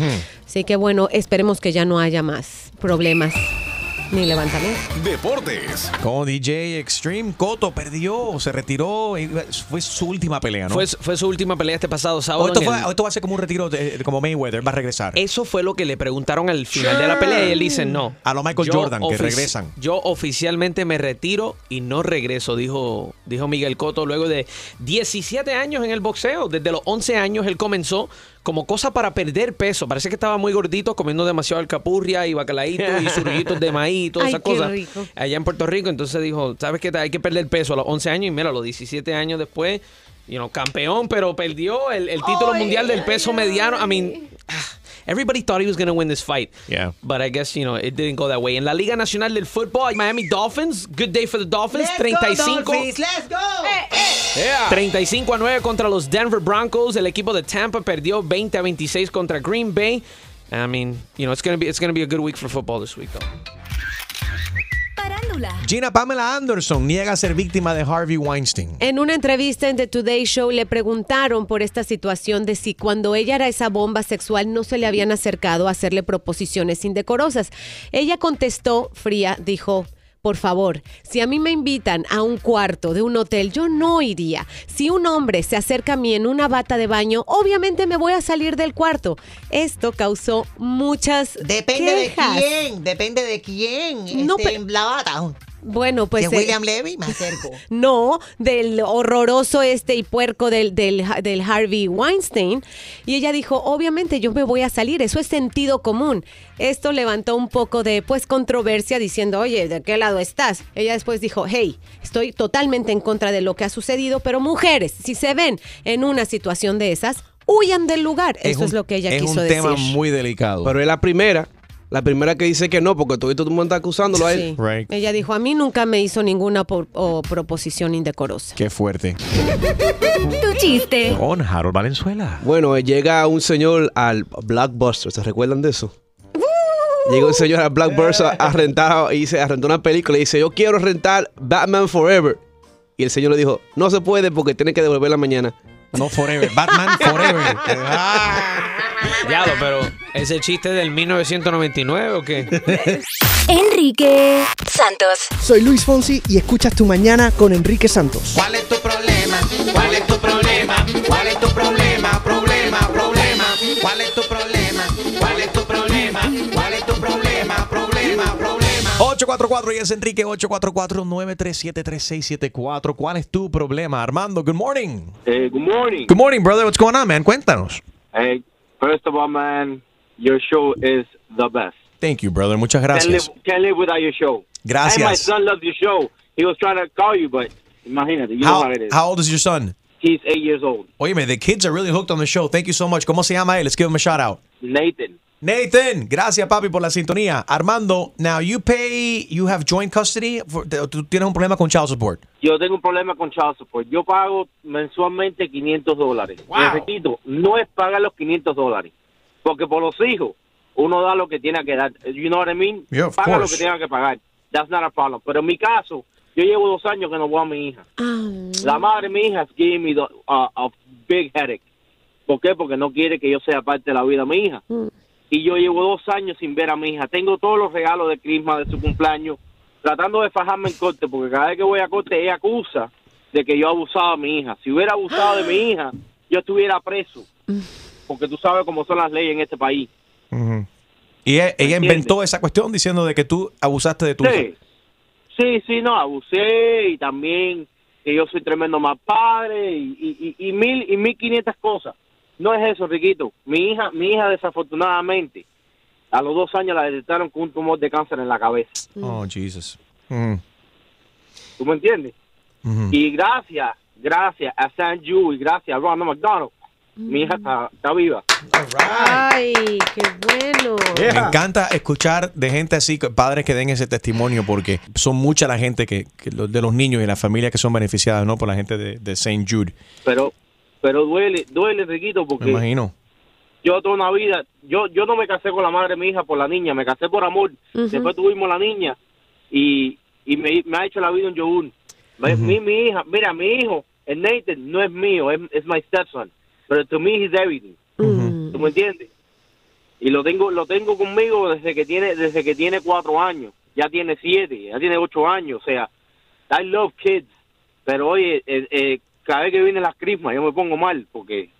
Así que bueno, esperemos que ya no haya más problemas ni levantamientos. Deportes. Como DJ Extreme, Coto perdió, se retiró. Fue su última pelea, ¿no? Fue, fue su última pelea este pasado o sábado. esto, en fue- el- o esto va a ser como un retiro de- como Mayweather, va a regresar. Eso fue lo que le preguntaron al final de la pelea y él dice no. A lo Michael Jordan, que regresan. Yo oficialmente me retiro y no regreso, dijo, dijo Miguel Cotto luego de 17 años en el boxeo. Desde los 11 años él comenzó como cosa para perder peso. Parece que estaba muy gordito, comiendo demasiado alcapurria y bacalaíto y surullitos de maíz y todas esas cosas. rico. Allá en Puerto Rico, entonces dijo, ¿sabes qué? Hay que perder peso a los 11 años y mira, a los 17 años después, you know, campeón, pero perdió el, el título mundial del peso mediano. I mean, ah, everybody thought he was going to win this fight. Yeah. But I guess, you know, it didn't go that way. In la Liga Nacional del Football, Miami Dolphins, good day for the Dolphins, 35. let's go. Eh, eh. Yeah. 35 a 9 contra los Denver Broncos. El equipo de Tampa perdió 20 a 26 contra Green Bay. I mean, you know, it's going to be it's going to be a good week for football this week though. Gina Pamela Anderson niega ser víctima de Harvey Weinstein. En una entrevista en The Today Show le preguntaron por esta situación de si cuando ella era esa bomba sexual no se le habían acercado a hacerle proposiciones indecorosas. Ella contestó fría, dijo, por favor, si a mí me invitan a un cuarto de un hotel, yo no iría. Si un hombre se acerca a mí en una bata de baño, obviamente me voy a salir del cuarto. Esto causó muchas Depende quejas. de quién, depende de quién. No, este, pero- la bata. Bueno, pues... es eh, William Levy, me acerco. No, del horroroso este y puerco del, del, del Harvey Weinstein. Y ella dijo, obviamente yo me voy a salir, eso es sentido común. Esto levantó un poco de pues controversia diciendo, oye, ¿de qué lado estás? Ella después dijo, hey, estoy totalmente en contra de lo que ha sucedido, pero mujeres, si se ven en una situación de esas, huyan del lugar. Eso un- es lo que ella es quiso un decir. tema muy delicado. Pero es la primera, la primera que dice que no, porque todo el mundo está acusándolo a él. Sí. Ella dijo, a mí nunca me hizo ninguna por- o proposición indecorosa. Qué fuerte. Tu chiste. Con Harold Valenzuela. Bueno, eh, llega un señor al Blockbuster, ¿se recuerdan de eso? Llegó un señor a Black Bursa a rentar y dice, a rentar una película y dice, yo quiero rentar Batman Forever. Y el señor le dijo, no se puede porque tiene que devolverla mañana. No forever, Batman Forever. Ya, pero ese chiste del 1999 o qué? Enrique Santos. Soy Luis Fonsi y escuchas Tu Mañana con Enrique Santos. ¿Cuál es tu problema? ¿Cuál es tu problema? ¿Cuál es tu problema? Problema, problema. ¿Cuál es tu problema? 844 y es Enrique 844-937-3674. ¿Cuál es tu problema? Armando, good morning. Hey, good morning. Good morning, brother. What's going on, man? Cuéntanos. Hey, first of all, man, your show is the best. Thank you, brother. Muchas Can't gracias. live, can't live without your show. Gracias. And my son loves your show. He was trying to call you, but imagínate, you know How, how it is. how old is your son? He's eight years old. Oye, the kids are really hooked on the show. Thank you so much. ¿Cómo se llama él? Let's give him a shout out. Nathan. Nathan, gracias papi por la sintonía. Armando, now you pay, you have joint custody. For, tú tienes un problema con child support. Yo tengo un problema con child support. Yo pago mensualmente 500 dólares. Y repito, no es pagar los 500 dólares. Porque por los hijos, uno da lo que tiene que dar. You know what I mean? Yeah, of Paga lo course. que tenga que pagar. That's not a problem. Pero en mi caso, yo llevo dos años que no veo a mi hija. La madre de mi hija gave me the, uh, a big headache. ¿Por qué? Porque no quiere que yo sea parte de la vida de mi hija. Y yo llevo dos años sin ver a mi hija. Tengo todos los regalos de Christmas, de su cumpleaños, tratando de fajarme en corte, porque cada vez que voy a corte ella acusa de que yo he abusado de mi hija. Si hubiera abusado de mi hija, yo estuviera preso. Porque tú sabes cómo son las leyes en este país. Y ella, ella inventó esa cuestión diciendo de que tú abusaste de tu hija. Sí, sí, sí, no, abusé y también que yo soy tremendo mal padre y, y, y, y mil y mil quinientas cosas. No es eso, Riquito. Mi hija, mi hija desafortunadamente, a los dos años la detectaron con un tumor de cáncer en la cabeza. Oh, Jesus. Mm. ¿Tú me entiendes? Ujú. Y gracias, gracias a San Jude y gracias a Ronald McDonald, mi hija está, está viva. Ay, qué bueno. Me encanta escuchar de gente así, padres que den ese testimonio, porque son mucha la gente que, que de los niños y las familias que son beneficiadas, ¿no? Por la gente de, de St. Jude. Pero, pero duele, duele, Riquito, porque Me imagino. yo toda una vida, yo yo no me casé con la madre de mi hija por la niña, me casé por amor. Después tuvimos la niña y, y me, me ha hecho la vida un yogur. Mi- mi, mi hija, mira, mi hijo, el Nathan, no es mío, es, es my stepson. Pero to me he's everything. ¿Tú me entiendes? Y lo tengo lo tengo conmigo desde que tiene desde que tiene cuatro años. Ya tiene siete, ya tiene ocho años. O sea, I love kids. Pero oye, eh, eh, cada vez que vienen las crismas yo me pongo mal porque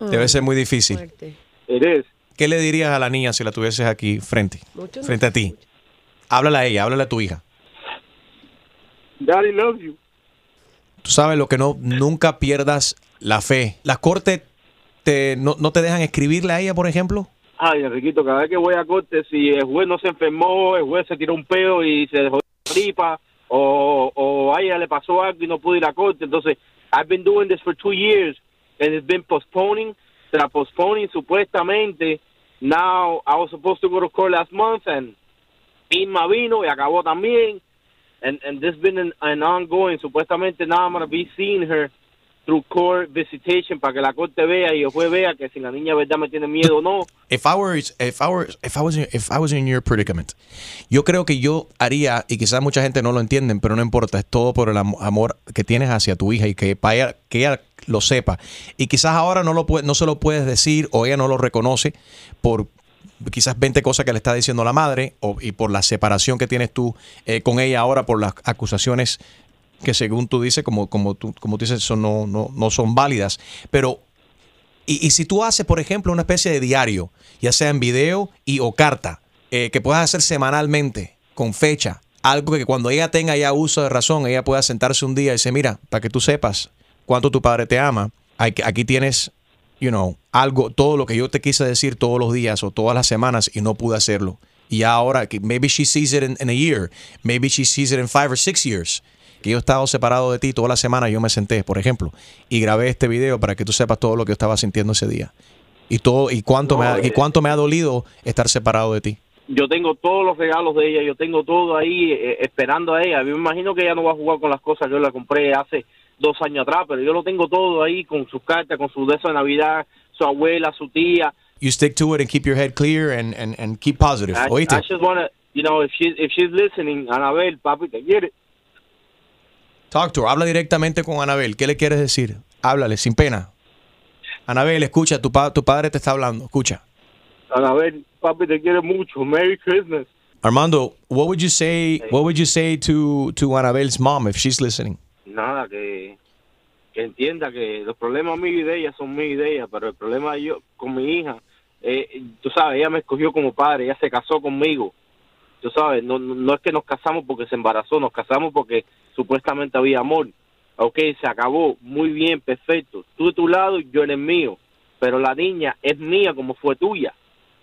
Debe ser muy difícil. it is. ¿Qué le dirías a la niña si la tuvieses aquí frente? Mucho frente a ti. Háblale a ella, háblale a tu hija. Daddy loves you. Tú sabes lo que no, nunca pierdas la fe. Las cortes te, no, no te dejan escribirle a ella, por ejemplo. Ay, Enriquito, cada vez que voy a corte, si el juez no se enfermó, el juez se tiró un peo y se dejó la gripa, o, o a ella le pasó algo y no pudo ir a corte. Entonces, I've been doing this for two years, and it's been postponing, tras postponing supuestamente. Now, I was supposed to go to court last month, and Irma vino y acabó también. And, and this been an, an ongoing, supuestamente now I'm going to be seeing her through court visitation para que la corte vea y el juez vea que si la niña verdad me tiene miedo o no. If I were, if I were, if I was, in- if I was in your predicament, yo creo que yo haría y quizás mucha gente no lo entienden, pero no importa, es todo por el am- amor que tienes hacia tu hija y que para ella, que ella lo sepa. Y quizás ahora no lo puede, no se lo puedes decir o ella no lo reconoce por quizás 20 cosas que le está diciendo la madre o, y por la separación que tienes tú eh, con ella ahora por las acusaciones que según tú dices, como, como, tú, como tú dices, son, no, no, no son válidas. Pero y, si tú haces, por ejemplo, una especie de diario, ya sea en video y o carta, eh, que puedas hacer semanalmente, con fecha, algo que cuando ella tenga ya uso de razón, ella pueda sentarse un día y decir, mira, para que tú sepas cuánto tu padre te ama, aquí tienes, you know, algo, todo lo que yo te quise decir todos los días o todas las semanas y no pude hacerlo. Y ahora, maybe she sees it in a year, maybe she sees it in five or six years que yo he estado separado de ti toda la semana, yo me senté, por ejemplo, y grabé este video para que tú sepas todo lo que yo estaba sintiendo ese día. Y todo y cuánto me ha, y cuánto me ha dolido estar separado de ti. Yo tengo todos los regalos de ella, yo tengo todo ahí eh, esperando a ella. Yo me imagino que ella no va a jugar con las cosas que yo la compré hace dos años atrás, pero yo lo tengo todo ahí con sus cartas, con sus de eso de Navidad, su abuela, su tía, you stick to it and keep your head clear and, and, and keep positive. I, ¿Oíste? I just wanna, you know, if she if she's listening, Anabel, papi, te quiere. Talk to her. Habla directamente con Anabel. ¿Qué le quieres decir? Háblale, sin pena. Anabel, escucha, tu, pa- tu padre te está hablando. Escucha. Anabel, papi, te quiere mucho. Merry Christmas. Armando, what would you say? What would you say to to Anabel's mom if she's listening? Nada, que, que entienda que los problemas míos y de ella son míos y de ella, pero el problema yo con mi hija, eh, tú sabes, ella me escogió como padre, ella se casó conmigo. Tú sabes, no, no es que nos casamos porque se embarazó, nos casamos porque supuestamente había amor. Ok, se acabó, muy bien, perfecto. Tú de tu lado, yo en el mío. Pero la niña es mía como fue tuya.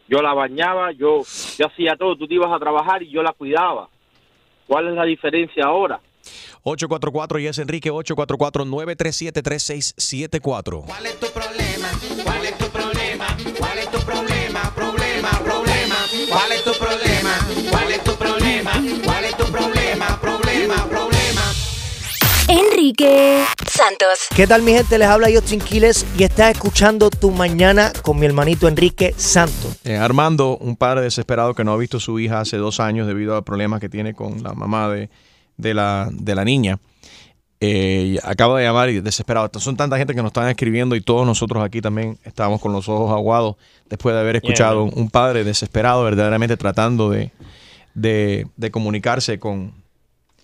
Yo la bañaba, yo, yo hacía todo, tú te ibas a trabajar y yo la cuidaba. ¿Cuál es la diferencia ahora? 844 y es Enrique 844-937-3674. ¿Cuál es tu problema? ¿Cuál es tu problema? ¿Cuál es tu? Problema, problema. ¿Cuál es tu problema? ¿Cuál es tu problema? ¿Cuál es tu problema? Problema, problema. Enrique Santos. ¿Qué tal mi gente? Les habla Justin Quiles y estás escuchando Tu Mañana con mi hermanito Enrique Santos. Eh, Armando, un padre desesperado que no ha visto a su hija hace dos años debido a problemas que tiene con la mamá de, de la, de la niña. Eh, y acaba de llamar y desesperado. Son tanta gente que nos están escribiendo y todos nosotros aquí también estamos con los ojos aguados después de haber escuchado un padre desesperado verdaderamente tratando de, de, de comunicarse con,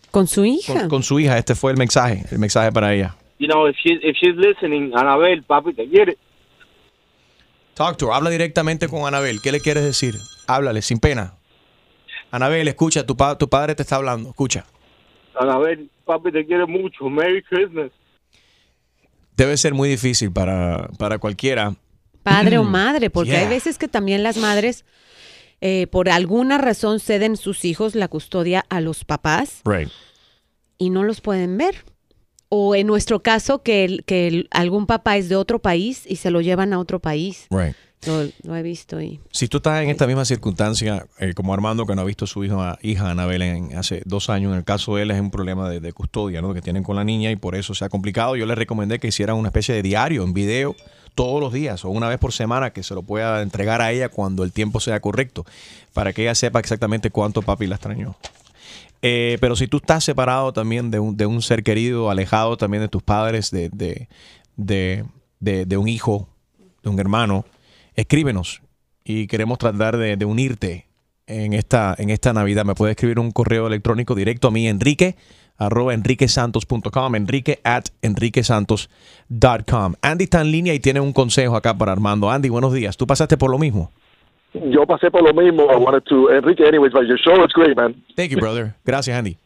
Con su hija. con, con su hija. Este fue el mensaje, el mensaje para ella. You know, if, she, if she's listening, Anabel, papi, te quiere. Talk to her. Habla directamente con Anabel. ¿Qué le quieres decir? Háblale, sin pena. Anabel, escucha, tu, pa- tu padre te está hablando. Escucha. Anabel, papi, te quiere mucho. Merry Christmas. Debe ser muy difícil para, para cualquiera. Padre o madre, porque Yeah. hay veces que también las madres, eh, por alguna razón, ceden sus hijos la custodia a los papás Right. y no los pueden ver. O en nuestro caso, que, el- que el- algún papá es de otro país y se lo llevan a otro país. Right. Lo, lo he visto y... Si tú estás en esta misma circunstancia, eh, como Armando, que no ha visto a su hija, hija Anabel en, hace dos años, en el caso de él es un problema de, de custodia ¿no? que tienen con la niña y por eso se ha complicado. Yo le recomendé que hicieran una especie de diario en video todos los días o una vez por semana que se lo pueda entregar a ella cuando el tiempo sea correcto, para que ella sepa exactamente cuánto papi la extrañó. Eh, pero si tú estás separado también de un, de un ser querido, alejado también de tus padres, de, de, de, de- de un hijo, de un hermano, escríbenos y queremos tratar de, de unirte en esta, en esta Navidad. Me puedes escribir un correo electrónico directo a mí, enrique arroba enriquesantos.com, enrique at enriquesantos.com. Andy está en línea y tiene un consejo acá para Armando. Andy, buenos días. ¿Tú pasaste por lo mismo? Yo pasé por lo mismo. I wanted to, Enrique, anyways, but your show is great, man. Thank you, brother. Gracias, Andy.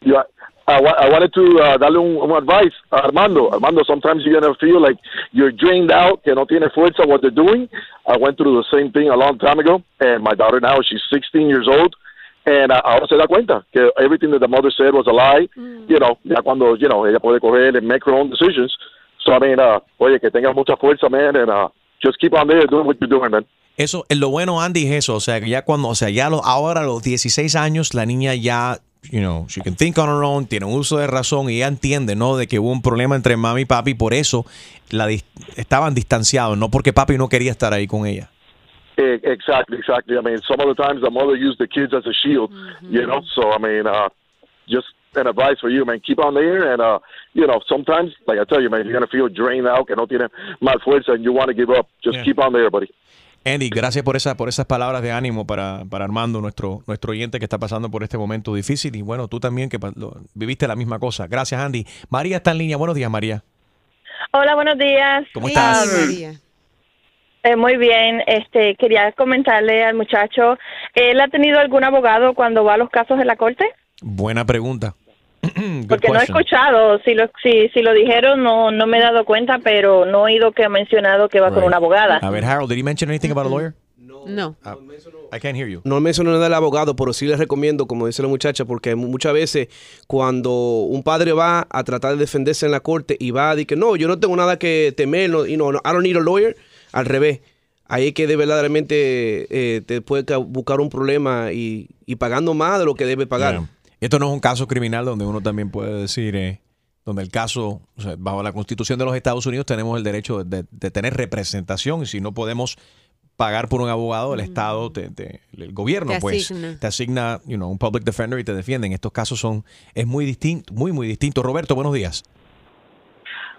I, wa- I wanted to uh, darle un, un advice a Armando. Armando, sometimes you're going to feel like you're drained out, que no tiene fuerza what they're doing. I went through the same thing a long time ago, and my daughter now, she's 16 years old, and uh, ahora se da cuenta que everything that the mother said was a lie. You know, ya cuando, you know, ella puede coger and make her own decisions. So, I mean, uh, oye, que tengas mucha fuerza, man, and uh, just keep on there doing what you're doing, man. Eso, eh, lo bueno, Andy, es eso. O sea, que ya cuando, o sea, ya lo- ahora a los 16 años, la niña ya, you know, she can think on her own, tiene un uso de razón y ella entiende, ¿no? De que hubo un problema entre mami y papi, por eso la dis- estaban distanciados, no porque papi no quería estar ahí con ella. Eh, Exactly, exactly. I mean, some of the times the mother used the kids as a shield, you know. So I mean, uh, just an advice for you, man. Keep on there, and uh, you know, sometimes, like I tell you, man, you're gonna feel drained out, que no tiene más fuerza, and you want to give up. Just Yeah. keep on there, buddy. Andy, gracias por, esa, por esas palabras de ánimo para, para Armando, nuestro, nuestro oyente que está pasando por este momento difícil. Y bueno, tú también que lo- viviste la misma cosa. Gracias, Andy. María está en línea. Buenos días, María. Hola, buenos días. ¿Cómo estás? Um, eh, muy bien. Este, quería comentarle al muchacho, ¿él ha tenido algún abogado cuando va a los casos de la corte? Buena pregunta. Porque no he escuchado, si lo, si, si lo dijeron no, no me he dado cuenta, pero no he oído que ha mencionado que va con una abogada. A ver, Harold, did he mention anything about a lawyer? No. I can't hear you. No menciono nada del abogado, pero sí les recomiendo, como dice la muchacha, porque mu- muchas veces cuando un padre va a tratar de defenderse en la corte y va a decir que no, yo no tengo nada que temer, no, y no, no, I don't need a lawyer, al revés. Ahí es que de verdaderamente eh, te puede ca- buscar un problema y, y pagando más de lo que debe pagar. Yeah. Esto no es un caso criminal donde uno también puede decir, eh, donde el caso, o sea, bajo la constitución de los Estados Unidos tenemos el derecho de, de tener representación y si no podemos pagar por un abogado, el Estado, te- te- el gobierno, Te pues, asigna. te asigna you know, un public defender y te defiende. En estos casos son, es muy distinto, muy, muy distinto. Roberto, buenos días.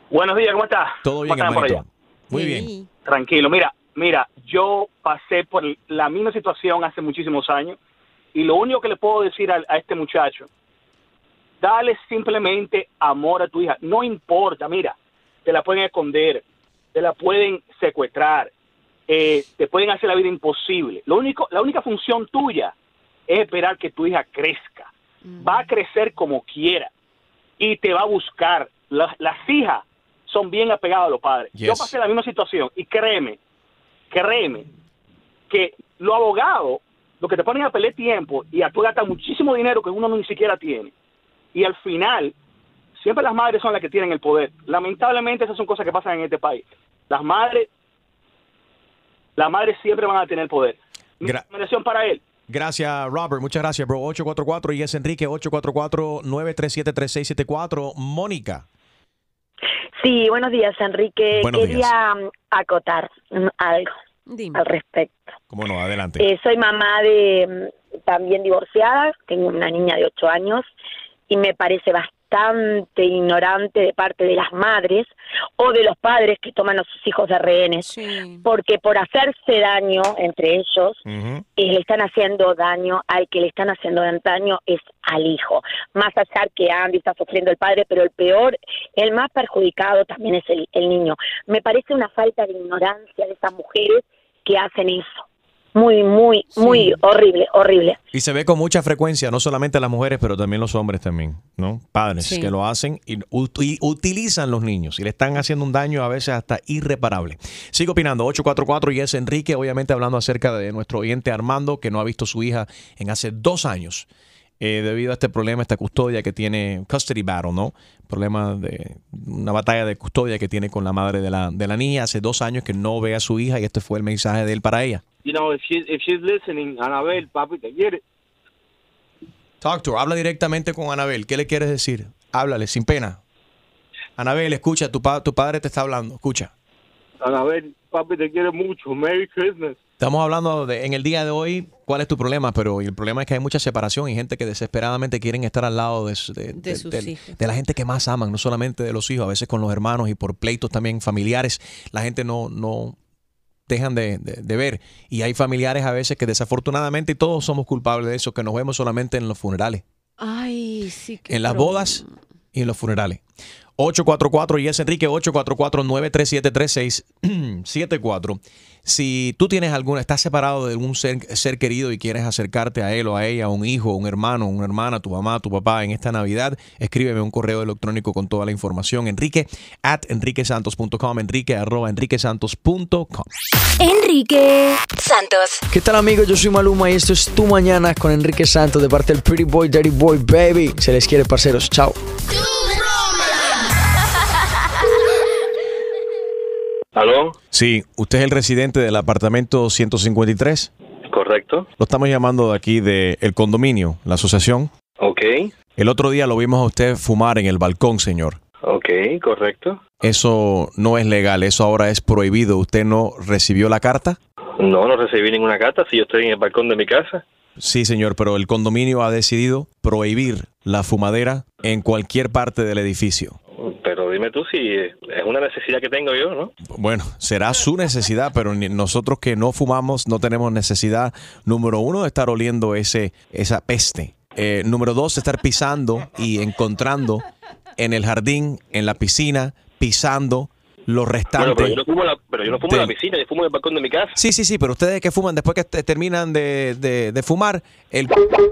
Buenos días, ¿cómo estás? Todo bien, ¿Cómo están por hermanito. allá? Muy bien. Tranquilo, mira, mira, yo pasé por la misma situación hace muchísimos años y lo único que le puedo decir a, a este muchacho, dale simplemente amor a tu hija, no importa, mira, te la pueden esconder, te la pueden secuestrar, eh, te pueden hacer la vida imposible. Lo único, la única función tuya es esperar que tu hija crezca, va a crecer como quiera y te va a buscar. Las, las hijas son bien apegadas a los padres. Yo pasé la misma situación y créeme, créeme, que los abogados, lo que te ponen a perder tiempo y a tú gastar muchísimo dinero que uno ni siquiera tiene. Y al final, siempre las madres son las que tienen el poder. Lamentablemente esas son cosas que pasan en este país. Las madres, las madres siempre van a tener poder. Mi Gra- recomendación para él, Gracias, Robert. Muchas gracias, bro. 844 y es Enrique 844-937-3674. Mónica. Sí, buenos días, Enrique. Buenos Quería acotar mm, al respecto. ¿Cómo no? Adelante. Eh, soy mamá de mm, también divorciada, tengo una niña de ocho años y me parece bastante ignorante de parte de las madres o de los padres que toman a sus hijos de rehenes, porque por hacerse daño entre ellos eh, le están haciendo daño al que le están haciendo daño es al hijo. Más allá que Andy está sufriendo el padre, pero el peor, el más perjudicado también es el, el niño. Me parece una falta de ignorancia de esas mujeres que hacen eso. Muy, muy, muy horrible, horrible. Y se ve con mucha frecuencia, no solamente las mujeres, pero también los hombres también, ¿no? Padres Sí. que lo hacen y, ut- y utilizan los niños y le están haciendo un daño a veces hasta irreparable. Sigo opinando, 844 y es Enrique, obviamente hablando acerca de nuestro oyente Armando, que no ha visto a su hija en hace dos años. eh, debido a este problema, esta custodia que tiene, custody battle, ¿no? Problema de una batalla de custodia que tiene con la madre de la, de la niña. Hace dos años que no ve a su hija y este fue el mensaje de él para ella. You know, if, she, if she's listening, Anabel, papi, te quiere. Talk to her. Habla directamente con Anabel. ¿Qué le quieres decir? Háblale, sin pena. Anabel, escucha, tu, pa- tu padre te está hablando. Escucha. Anabel, papi, te quiere mucho. Merry Christmas. Estamos hablando de, en el día de hoy, cuál es tu problema, pero el problema es que hay mucha separación y gente que desesperadamente quieren estar al lado de, de- de- sus de- hijos. de la gente que más aman, no solamente de los hijos, a veces con los hermanos y por pleitos también familiares, la gente no, no dejan de, de- de ver. Y hay familiares a veces que desafortunadamente, y todos somos culpables de eso, que nos vemos solamente en los funerales. Ay, sí que. en las bodas y en los funerales. 844 y es Enrique 844-937-3674. Si tú tienes alguna, estás separado de algún ser, ser querido y quieres acercarte a él o a ella, a un hijo, un hermano, una hermana, tu mamá, tu papá en esta Navidad, escríbeme un correo electrónico con toda la información. Enrique at enriquesantos.com, enrique arroba enriquesantos.com. Enrique Santos. ¿Qué tal amigos? Yo soy Maluma y esto es Tu Mañana con Enrique Santos de parte del Pretty Boy, Dirty Boy, Baby. Se les quiere, parceros. Chao. ¿Aló? Sí, usted es el residente del apartamento 153. Correcto. Lo estamos llamando de aquí del condominio, la asociación. Ok. El otro día lo vimos a usted fumar en el balcón, señor. Ok, correcto. Eso no es legal, eso ahora es prohibido. ¿Usted no recibió la carta? No, no recibí ninguna carta si yo estoy en el balcón de mi casa. Sí, señor, pero el condominio ha decidido prohibir la fumadera en cualquier parte del edificio. Tú si es una necesidad que tengo yo, ¿no? Bueno, será su necesidad, pero nosotros que no fumamos no tenemos necesidad, número uno, de estar oliendo ese, esa peste. Eh, número dos, estar pisando y encontrando en el jardín, en la piscina, pisando los Bueno, restantes. pero yo no fumo, la, pero yo no fumo en la del- piscina, yo fumo en el balcón de mi casa. Sí, sí, sí, pero ustedes que fuman, después que te- terminan de, de- de fumar, el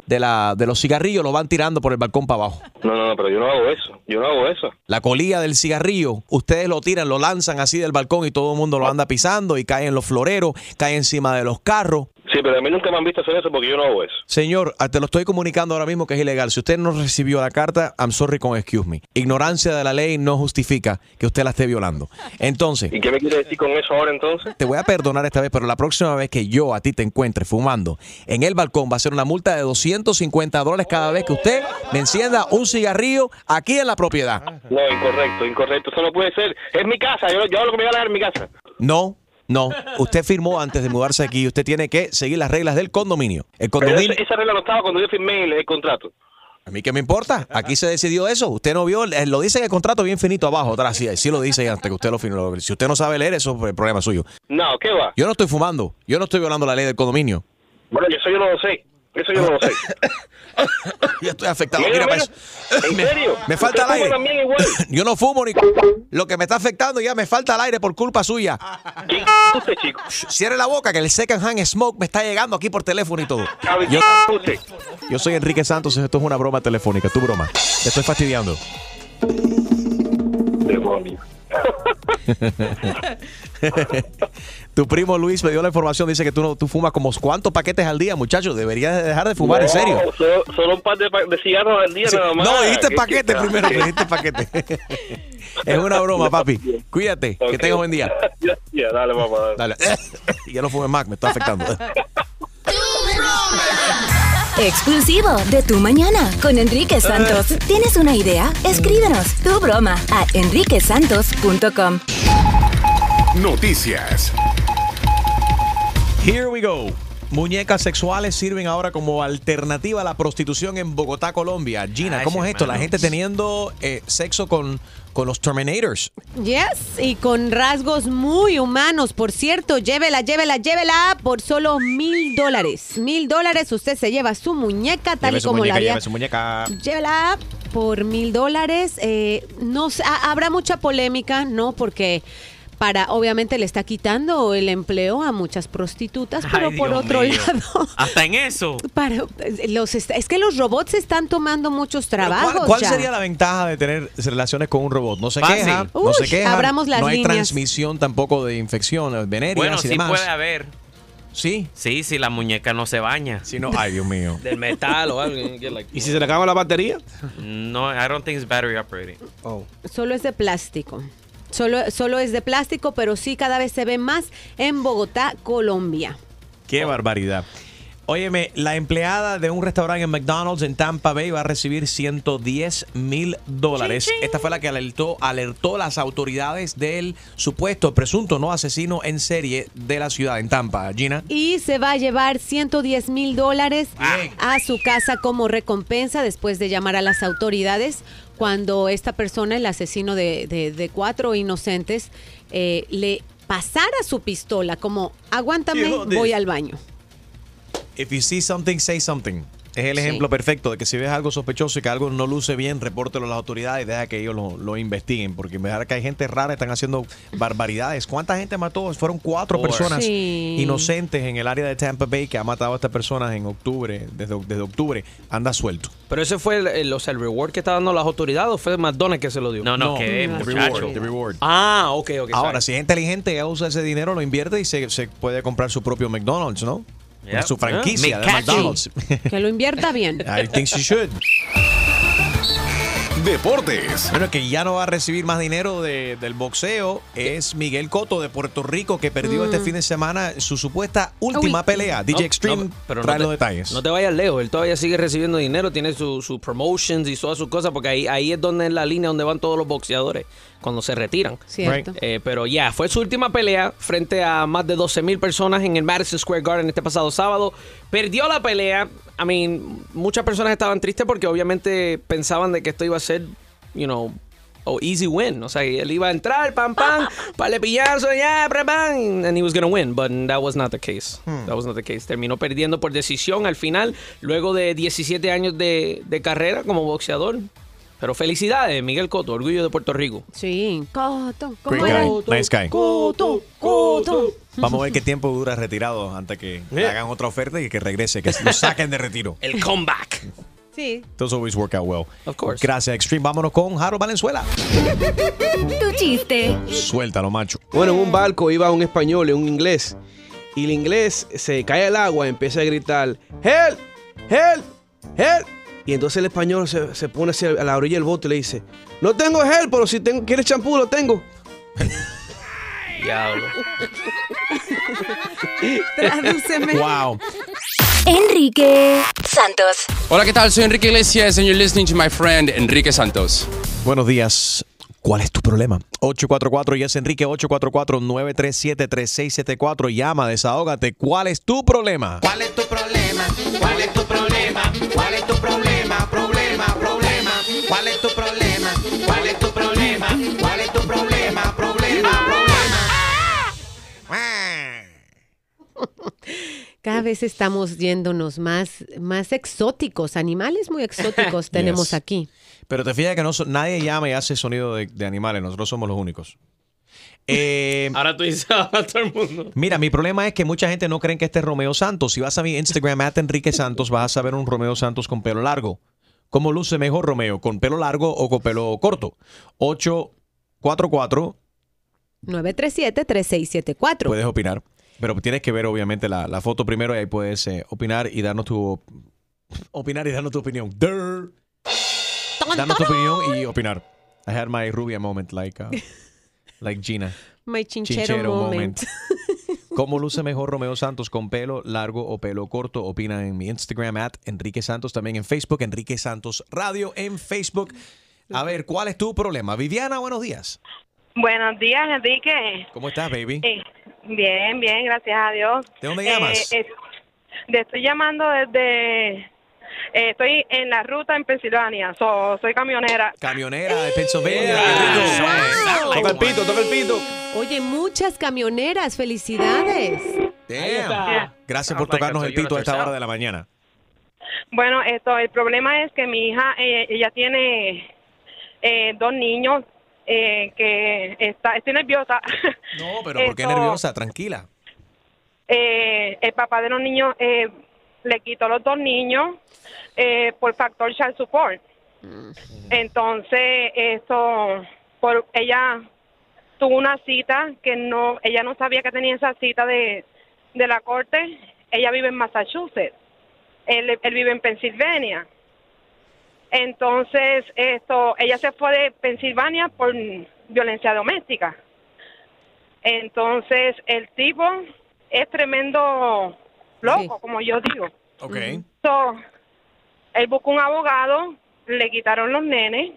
de, la, de los cigarrillos lo van tirando por el balcón para abajo. No, no, no, pero yo no hago eso. Yo no hago eso. La colilla del cigarrillo, ustedes lo tiran, lo lanzan así del balcón y todo el mundo lo anda pisando y cae en los floreros, cae encima de los carros. Sí, pero a mí nunca me han visto hacer eso porque yo no hago eso. Señor, ah, te lo estoy comunicando ahora mismo que es ilegal. Si usted no recibió la carta, I'm sorry con excuse me. Ignorancia de la ley no justifica que usted la esté violando. Entonces, ¿Y qué me quiere decir con eso ahora entonces? te voy a perdonar esta vez, pero la próxima vez que yo a ti te encuentre fumando en el balcón va a ser una multa de 250 dólares cada vez que usted me encienda un cigarrillo aquí en la propiedad. No, incorrecto, incorrecto. Eso no puede ser. Es mi casa, yo, yo hago lo que me la gana en mi casa. No, No, usted firmó antes de mudarse aquí. Usted tiene que seguir las reglas del condominio. El Pero condominio. esa, esa regla no estaba cuando yo firmé el, el contrato. A mí qué me importa. Aquí se decidió eso. Usted no vio, eh, lo dice en el contrato bien finito abajo, atrás. Sí, sí lo dice antes que usted lo firmó. Si usted no sabe leer, eso es el problema suyo. No, ¿qué va? Yo no estoy fumando. Yo no estoy violando la ley del condominio. Bueno, eso yo no lo sé. Eso yo no lo sé. Ya estoy afectado. Mira, Mira, mira, ¿En me- serio? Me falta el ¿Usted aire. fuma también igual? Yo no fumo ni. Lo que me está afectando ya me falta el aire por culpa suya. ¿Quién usted, chico? Cierre la boca que el second hand smoke me está llegando aquí por teléfono y todo. Yo, usted? yo soy Enrique Santos esto es una broma telefónica. Tu broma. Te estoy fastidiando. Demonio. tu primo Luis me dio la información. Dice que tú, no, tú fumas como cuántos paquetes al día, muchacho. Deberías de dejar de fumar, en serio. Solo, solo un par de, pa- de cigarros al día Sí. nada más. No, dijiste ¿Qué paquete chica? primero, dijiste paquete. es una broma, papi. Cuídate, que tengas buen día. Ya, ya, dale, papá. Dale. Y ya no fumes más, me está afectando. Exclusivo de Tu Mañana con Enrique Santos. ¿Tienes una idea? Escríbenos tu broma a enriquesantos.com. Noticias. Here we go. Muñecas sexuales sirven ahora como alternativa a la prostitución en Bogotá, Colombia. Gina, Ay, ¿cómo es esto? La gente teniendo eh, sexo con, con los Terminators. Yes, y con rasgos muy humanos. Por cierto, llévela, llévela, llévela por solo mil dólares. Mil dólares, usted se lleva su muñeca tal Lleve y su como muñeca, la haría. lleve su muñeca. Llévela por mil dólares. Eh, no sé, ha- habrá mucha polémica, ¿no? Porque para, obviamente, le está quitando el empleo a muchas prostitutas, pero Ay, por Dios otro mío. lado, Hasta en eso. para, los, es que los robots están tomando muchos trabajos. ¿Cuál, cuál ya. sería la ventaja de tener relaciones con un robot? No se Fácil. queja, no Uy, se queja. abramos las no hay líneas. transmisión tampoco de infección venéreas Bueno, y sí demás. puede haber. Sí. Sí, si la muñeca no se baña. Si no, ay, Dios mío. Del metal o algo. ¿Y si se le acaba la batería? No, I don't think it's battery operating. Oh. Solo es de plástico. Solo, solo es de plástico, pero sí cada vez se ve más en Bogotá, Colombia. Qué barbaridad. Óyeme, la empleada de un restaurante en McDonald's en Tampa Bay va a recibir 110 mil dólares. Esta fue la que alertó, alertó a las autoridades del supuesto presunto no asesino en serie de la ciudad en Tampa. Gina. Y se va a llevar 110 mil dólares a su casa como recompensa después de llamar a las autoridades cuando esta persona, el asesino de, de- de cuatro inocentes, eh, le pasara su pistola como, aguántame, voy al baño. If you see something, say something. Es el Sí. ejemplo perfecto de que si ves algo sospechoso y que algo no luce bien, repórtelo a las autoridades y deja que ellos lo, lo investiguen. Porque me da que hay gente rara, están haciendo barbaridades. ¿Cuánta gente mató? Fueron cuatro personas Sí. inocentes en el área de Tampa Bay que ha matado a estas personas en octubre, desde, desde octubre. Anda suelto. Pero ese fue el, el- o sea, el reward que está dando las autoridades o fue McDonald's que se lo dio. No, no, que reward, the reward. Ah, ok, ok. Ahora, sorry. si es inteligente, ella usa ese dinero, lo invierte y se, se puede comprar su propio McDonald's, ¿no? Yep. Su franquicia de McCatchy. McDonald's. Que lo invierta bien. I think she should. Deportes. Bueno, que ya no va a recibir más dinero de- del boxeo es Miguel Cotto de Puerto Rico que perdió Mm. este fin de semana su supuesta última Uy. pelea. DJ No, Extreme no, pero trae no los te, detalles. No te vayas lejos, él todavía sigue recibiendo dinero, tiene sus su promotions y todas sus cosas, porque ahí, ahí es donde es la línea donde van todos los boxeadores cuando se retiran. Cierto. Eh, pero ya, fue su última pelea frente a más de 12 mil personas en el Madison Square Garden este pasado sábado. Perdió la pelea. I mean, muchas personas estaban tristes porque obviamente pensaban de que esto iba a ser, you know, oh, easy win. O sea, él iba a entrar, pam, pam, para pillazo, ya, pam, pam, and he was gonna win. But that was not the case. That was not the case. Terminó perdiendo por decisión al final, luego de 17 años de, de carrera como boxeador. Pero felicidades, Miguel Cotto, orgullo de Puerto Rico. Sí. Coto, Great coto, guy. Nice guy. coto, coto. Vamos a ver qué tiempo dura retirado antes que le hagan otra oferta y que regrese, que lo saquen de retiro. El comeback. Sí. Those always work out well. Of course. Gracias, Extreme. Vámonos con Harold Valenzuela. Tu chiste. Suéltalo, macho. Bueno, en un barco iba un español y un inglés. Y el inglés se cae al agua y empieza a gritar, ¡Help! ¡Help! ¡Help! Y entonces el español se, se pone hacia a la orilla del bote y le dice, no tengo help, pero si tengo, quieres champú, lo tengo. Diablo. Tradúceme. Wow. Enrique Santos. Hola, ¿qué tal? Soy Enrique Iglesias and you're listening to my friend Enrique Santos. Buenos días. ¿Cuál es tu problema? 844 Yes Enrique 844-937-3674. Llama, desahógate. ¿Cuál es tu problema? ¿Cuál es tu problema? ¿Cuál es tu problema? ¿Cuál es tu problema? Problema, problema. ¿Cuál es tu problema? ¿Cuál es tu problema? ¿Cuál es tu problema? Problema, problema. Cada vez estamos yéndonos más, más exóticos, animales muy exóticos tenemos Yes. aquí. Pero te fijas que no nadie llama y hace sonido de, de animales. Nosotros somos los únicos. Eh, Ahora tú dices a todo el mundo. Mira, mi problema es que mucha gente no cree que este es Romeo Santos. Si vas a mi Instagram, at Enrique Santos, vas a ver un Romeo Santos con pelo largo. ¿Cómo luce mejor Romeo? ¿Con pelo largo o con pelo corto? 844, 937-3674. puedes opinar. Pero tienes que ver, obviamente, la, la foto primero y ahí puedes eh, opinar y darnos tu... Opinar y darnos tu opinión. Durr. Darnos tu opinión y opinar. I had my Rubia moment, like, uh, like Gina. My chinchero, moment. ¿Cómo luce mejor Romeo Santos con pelo largo o pelo corto? Opina en mi Instagram at Enrique Santos, también en Facebook, Enrique Santos Radio en Facebook. A ver, ¿cuál es tu problema? Viviana, buenos días. Buenos días, Enrique. ¿Cómo estás, baby? Eh, bien, bien, gracias a Dios. ¿De dónde llamas? Eh, eh, de- estoy llamando desde... eh, estoy en la ruta en Pensilvania, so- soy camionera. Camionera de Pennsylvania. Toca el pito, toca el pito. Oye, muchas camioneras, felicidades. Damn. Gracias por tocarnos el pito a esta hora de la mañana. Bueno, esto, el problema es que mi hija, eh, ella tiene eh, dos niños eh, que está, estoy nerviosa. No, pero ¿por qué Esto, nerviosa? Tranquila. eh, el papá de los niños eh, le quitó los dos niños eh, por factor child support. Entonces, eso, por ella tuvo una cita que no, ella no sabía que tenía esa cita de, de la corte. Ella vive en Massachusetts. Él, él vive en Pensilvania. Entonces, esto, ella se fue de Pensilvania por violencia doméstica. Entonces, el tipo es tremendo loco, como yo digo. Ok. So, él buscó un abogado, le quitaron los nenes.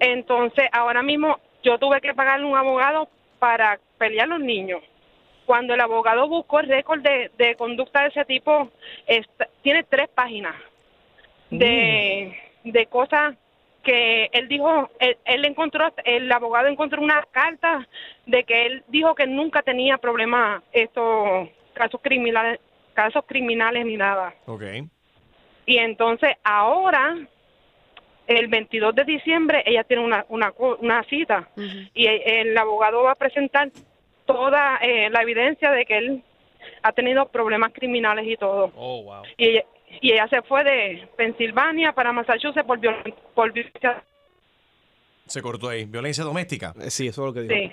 Entonces, ahora mismo yo tuve que pagarle un abogado para pelear los niños. Cuando el abogado buscó el récord de, de conducta de ese tipo, está- tiene tres páginas de, de cosas que él dijo, él, él encontró, el abogado encontró una carta de que él dijo que nunca tenía problemas, estos casos criminales, casos criminales ni nada. Ok. Y entonces ahora, el 22 de diciembre, ella tiene una, una, una cita y el, el abogado va a presentar toda eh, la evidencia de que él ha tenido problemas criminales y todo. Oh, wow. Y ella, y ella se fue de Pensilvania para Massachusetts por, violen- por violencia. Se cortó ahí. Violencia doméstica. Sí, eso es lo que digo. Sí,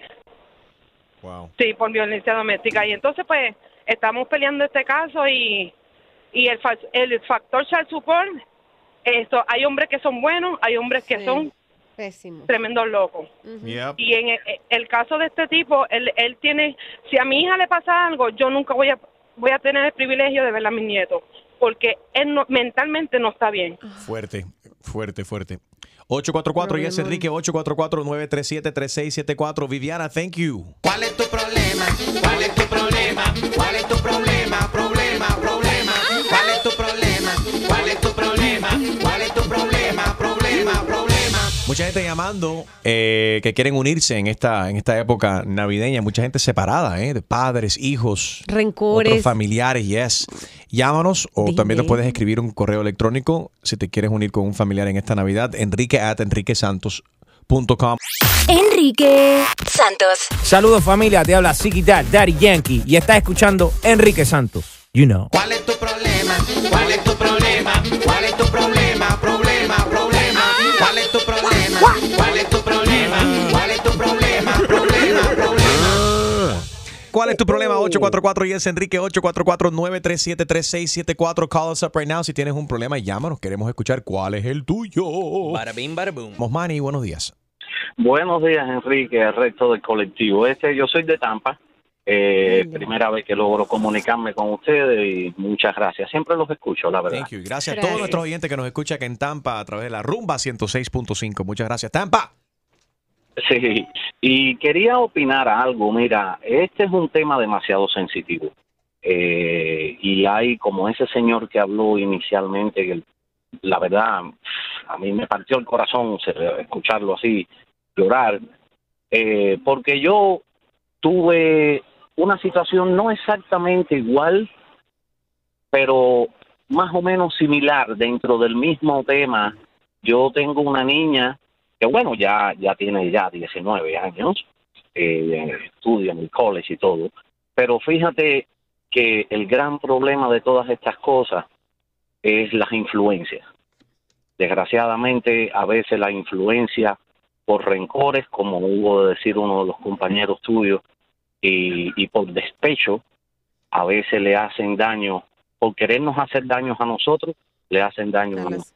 Wow. sí, por violencia doméstica. Y entonces, pues, estamos peleando este caso y, y el, fa- el factor child support, esto, hay hombres que son buenos, hay hombres que son Pésimo. tremendos locos. Yep. Y en el, el caso de este tipo, él, él tiene, si a mi hija le pasa algo, yo nunca voy a, voy a tener el privilegio de ver a mis nietos, porque él no- mentalmente no está bien. Fuerte, fuerte, fuerte. 844 Yes Enrique 844-937-3674. Viviana, thank you. ¿Cuál es tu problema? ¿Cuál es tu problema? ¿Cuál es tu problema? Problema, problema. ¿Cuál es tu problema? ¿Cuál es tu problema? ¿Cuál es tu problema? Problema, problema. Mucha gente llamando eh, que quieren unirse en esta, en esta época navideña. Mucha gente separada, ¿eh? De padres, hijos, Rencores. otros familiares, yes. Llámanos o también nos puedes escribir un correo electrónico si te quieres unir con un familiar en esta Navidad. Enrique at enriquesantos.com. Enrique Santos. Saludos familia, te habla Siki Dad, Daddy Yankee y estás escuchando Enrique Santos. You know. ¿Cuál es tu problema? ¿Cuál es tu problema? ¿Cuál es tu problema? Problema, problema. ¿Cuál es tu problema? ¿Cuál es tu problema? ¿Cuál es tu problema? ¿Cuál es tu problema? 844 Yes Enrique 844-937-3674. Call us up right now si tienes un problema. Llámanos, queremos escuchar cuál es el tuyo. Bada boom. Mosmani, buenos días. Buenos días, Enrique, el resto del colectivo. Este, yo soy de Tampa. Eh, primera vez que logro comunicarme con ustedes y muchas gracias. Siempre los escucho, la verdad. Thank you. Gracias a todos nuestros oyentes que nos escuchan acá en Tampa a través de la Rumba 106.5. Muchas gracias. Tampa. Sí, y quería opinar algo. Mira, este es un tema demasiado sensitivo. Eh, y hay como ese señor que habló inicialmente, que la verdad, a mí me partió el corazón escucharlo así, llorar, eh, porque yo tuve una situación no exactamente igual, pero más o menos similar dentro del mismo tema. Yo tengo una niña que bueno, ya, ya tiene ya 19 años, eh, estudia en el college y todo, pero fíjate que el gran problema de todas estas cosas es las influencias. Desgraciadamente, a veces la influencia por rencores, como hubo de decir uno de los compañeros tuyos, y, y por despecho, a veces le hacen daño, por querernos hacer daños a nosotros, le hacen daño a, hijos.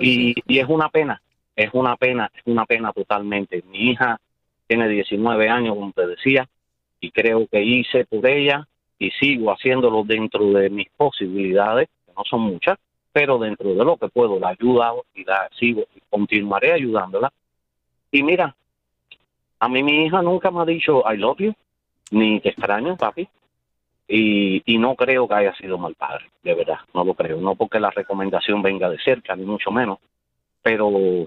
Y, y es una pena, es una pena, es una pena totalmente. Mi hija tiene 19 años, como te decía, y creo que hice por ella y sigo haciéndolo dentro de mis posibilidades, que no son muchas, pero dentro de lo que puedo la ayudo y la sigo y continuaré ayudándola. Y mira, a mí mi hija nunca me ha dicho I love you, ni te extraño, papi. Y, y no creo que haya sido mal padre, de verdad, no lo creo. No porque la recomendación venga de cerca, ni mucho menos, pero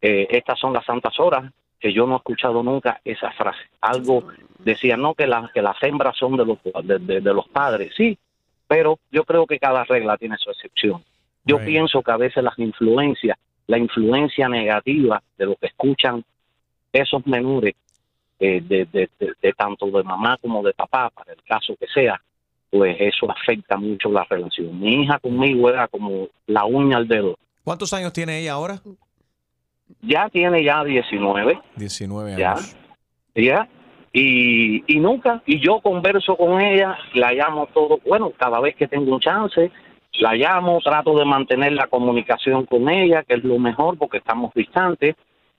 eh, estas son las santas horas que yo no he escuchado nunca esa frase. Algo decía, no, que, las que las hembras son de los, de, de- de los padres, sí, pero yo creo que cada regla tiene su excepción. Yo pienso que a veces las influencias, la influencia negativa de lo que escuchan esos menores, eh, de, de- de- de tanto de mamá como de papá, para el caso que sea, pues eso afecta mucho la relación. Mi hija conmigo era como la uña al dedo. ¿Cuántos años tiene ella ahora? Ya tiene ya 19. 19 Ya. años. Ya. Y, y nunca, y yo converso con ella, la llamo todo, bueno, cada vez que tengo un chance, la llamo, trato de mantener la comunicación con ella, que es lo mejor porque estamos distantes,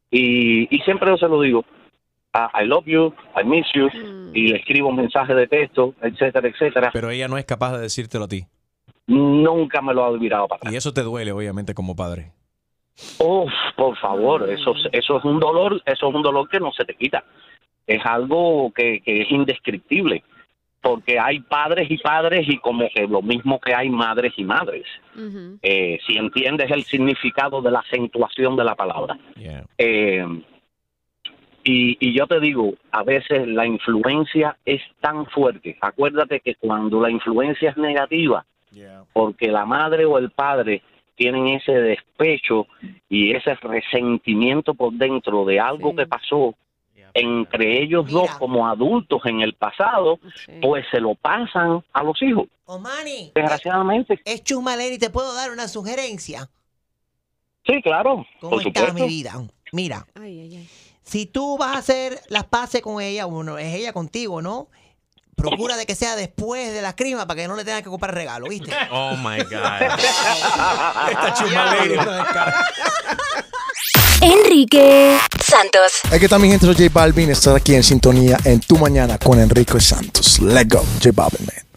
y, y siempre yo se lo digo, ah, I love you, I miss you, y le escribo mensajes de texto, etcétera, etcétera. Pero ella no es capaz de decírtelo a ti. Nunca me lo ha olvidado para Y eso te duele, obviamente, como padre. Uf, por favor, eso, eso es un dolor, eso es un dolor que no se te quita. Es algo que, que es indescriptible, porque hay padres y padres y como que lo mismo que hay madres y madres. Eh, si entiendes el significado de la acentuación de la palabra. Eh, y, y yo te digo, a veces la influencia es tan fuerte. Acuérdate que cuando la influencia es negativa, porque la madre o el padre tienen ese despecho y ese resentimiento por dentro de algo que pasó entre ellos dos como adultos en el pasado, pues se lo pasan a los hijos. Omani, Desgraciadamente. es Chumaleri, ¿te puedo dar una sugerencia? Sí, claro. ¿Cómo por supuesto. mi vida? Mira, si tú vas a hacer las paces con ella, bueno, es ella contigo, ¿no? Procura de que sea después de la crima para que no le tengas que comprar regalo, ¿viste? Oh my God. Esta chumaleri, Enrique Santos. Aquí está mi gente, soy J Balvin. Estás aquí en sintonía en Tu Mañana con Enrique Santos. Let's go, J Balvin, man.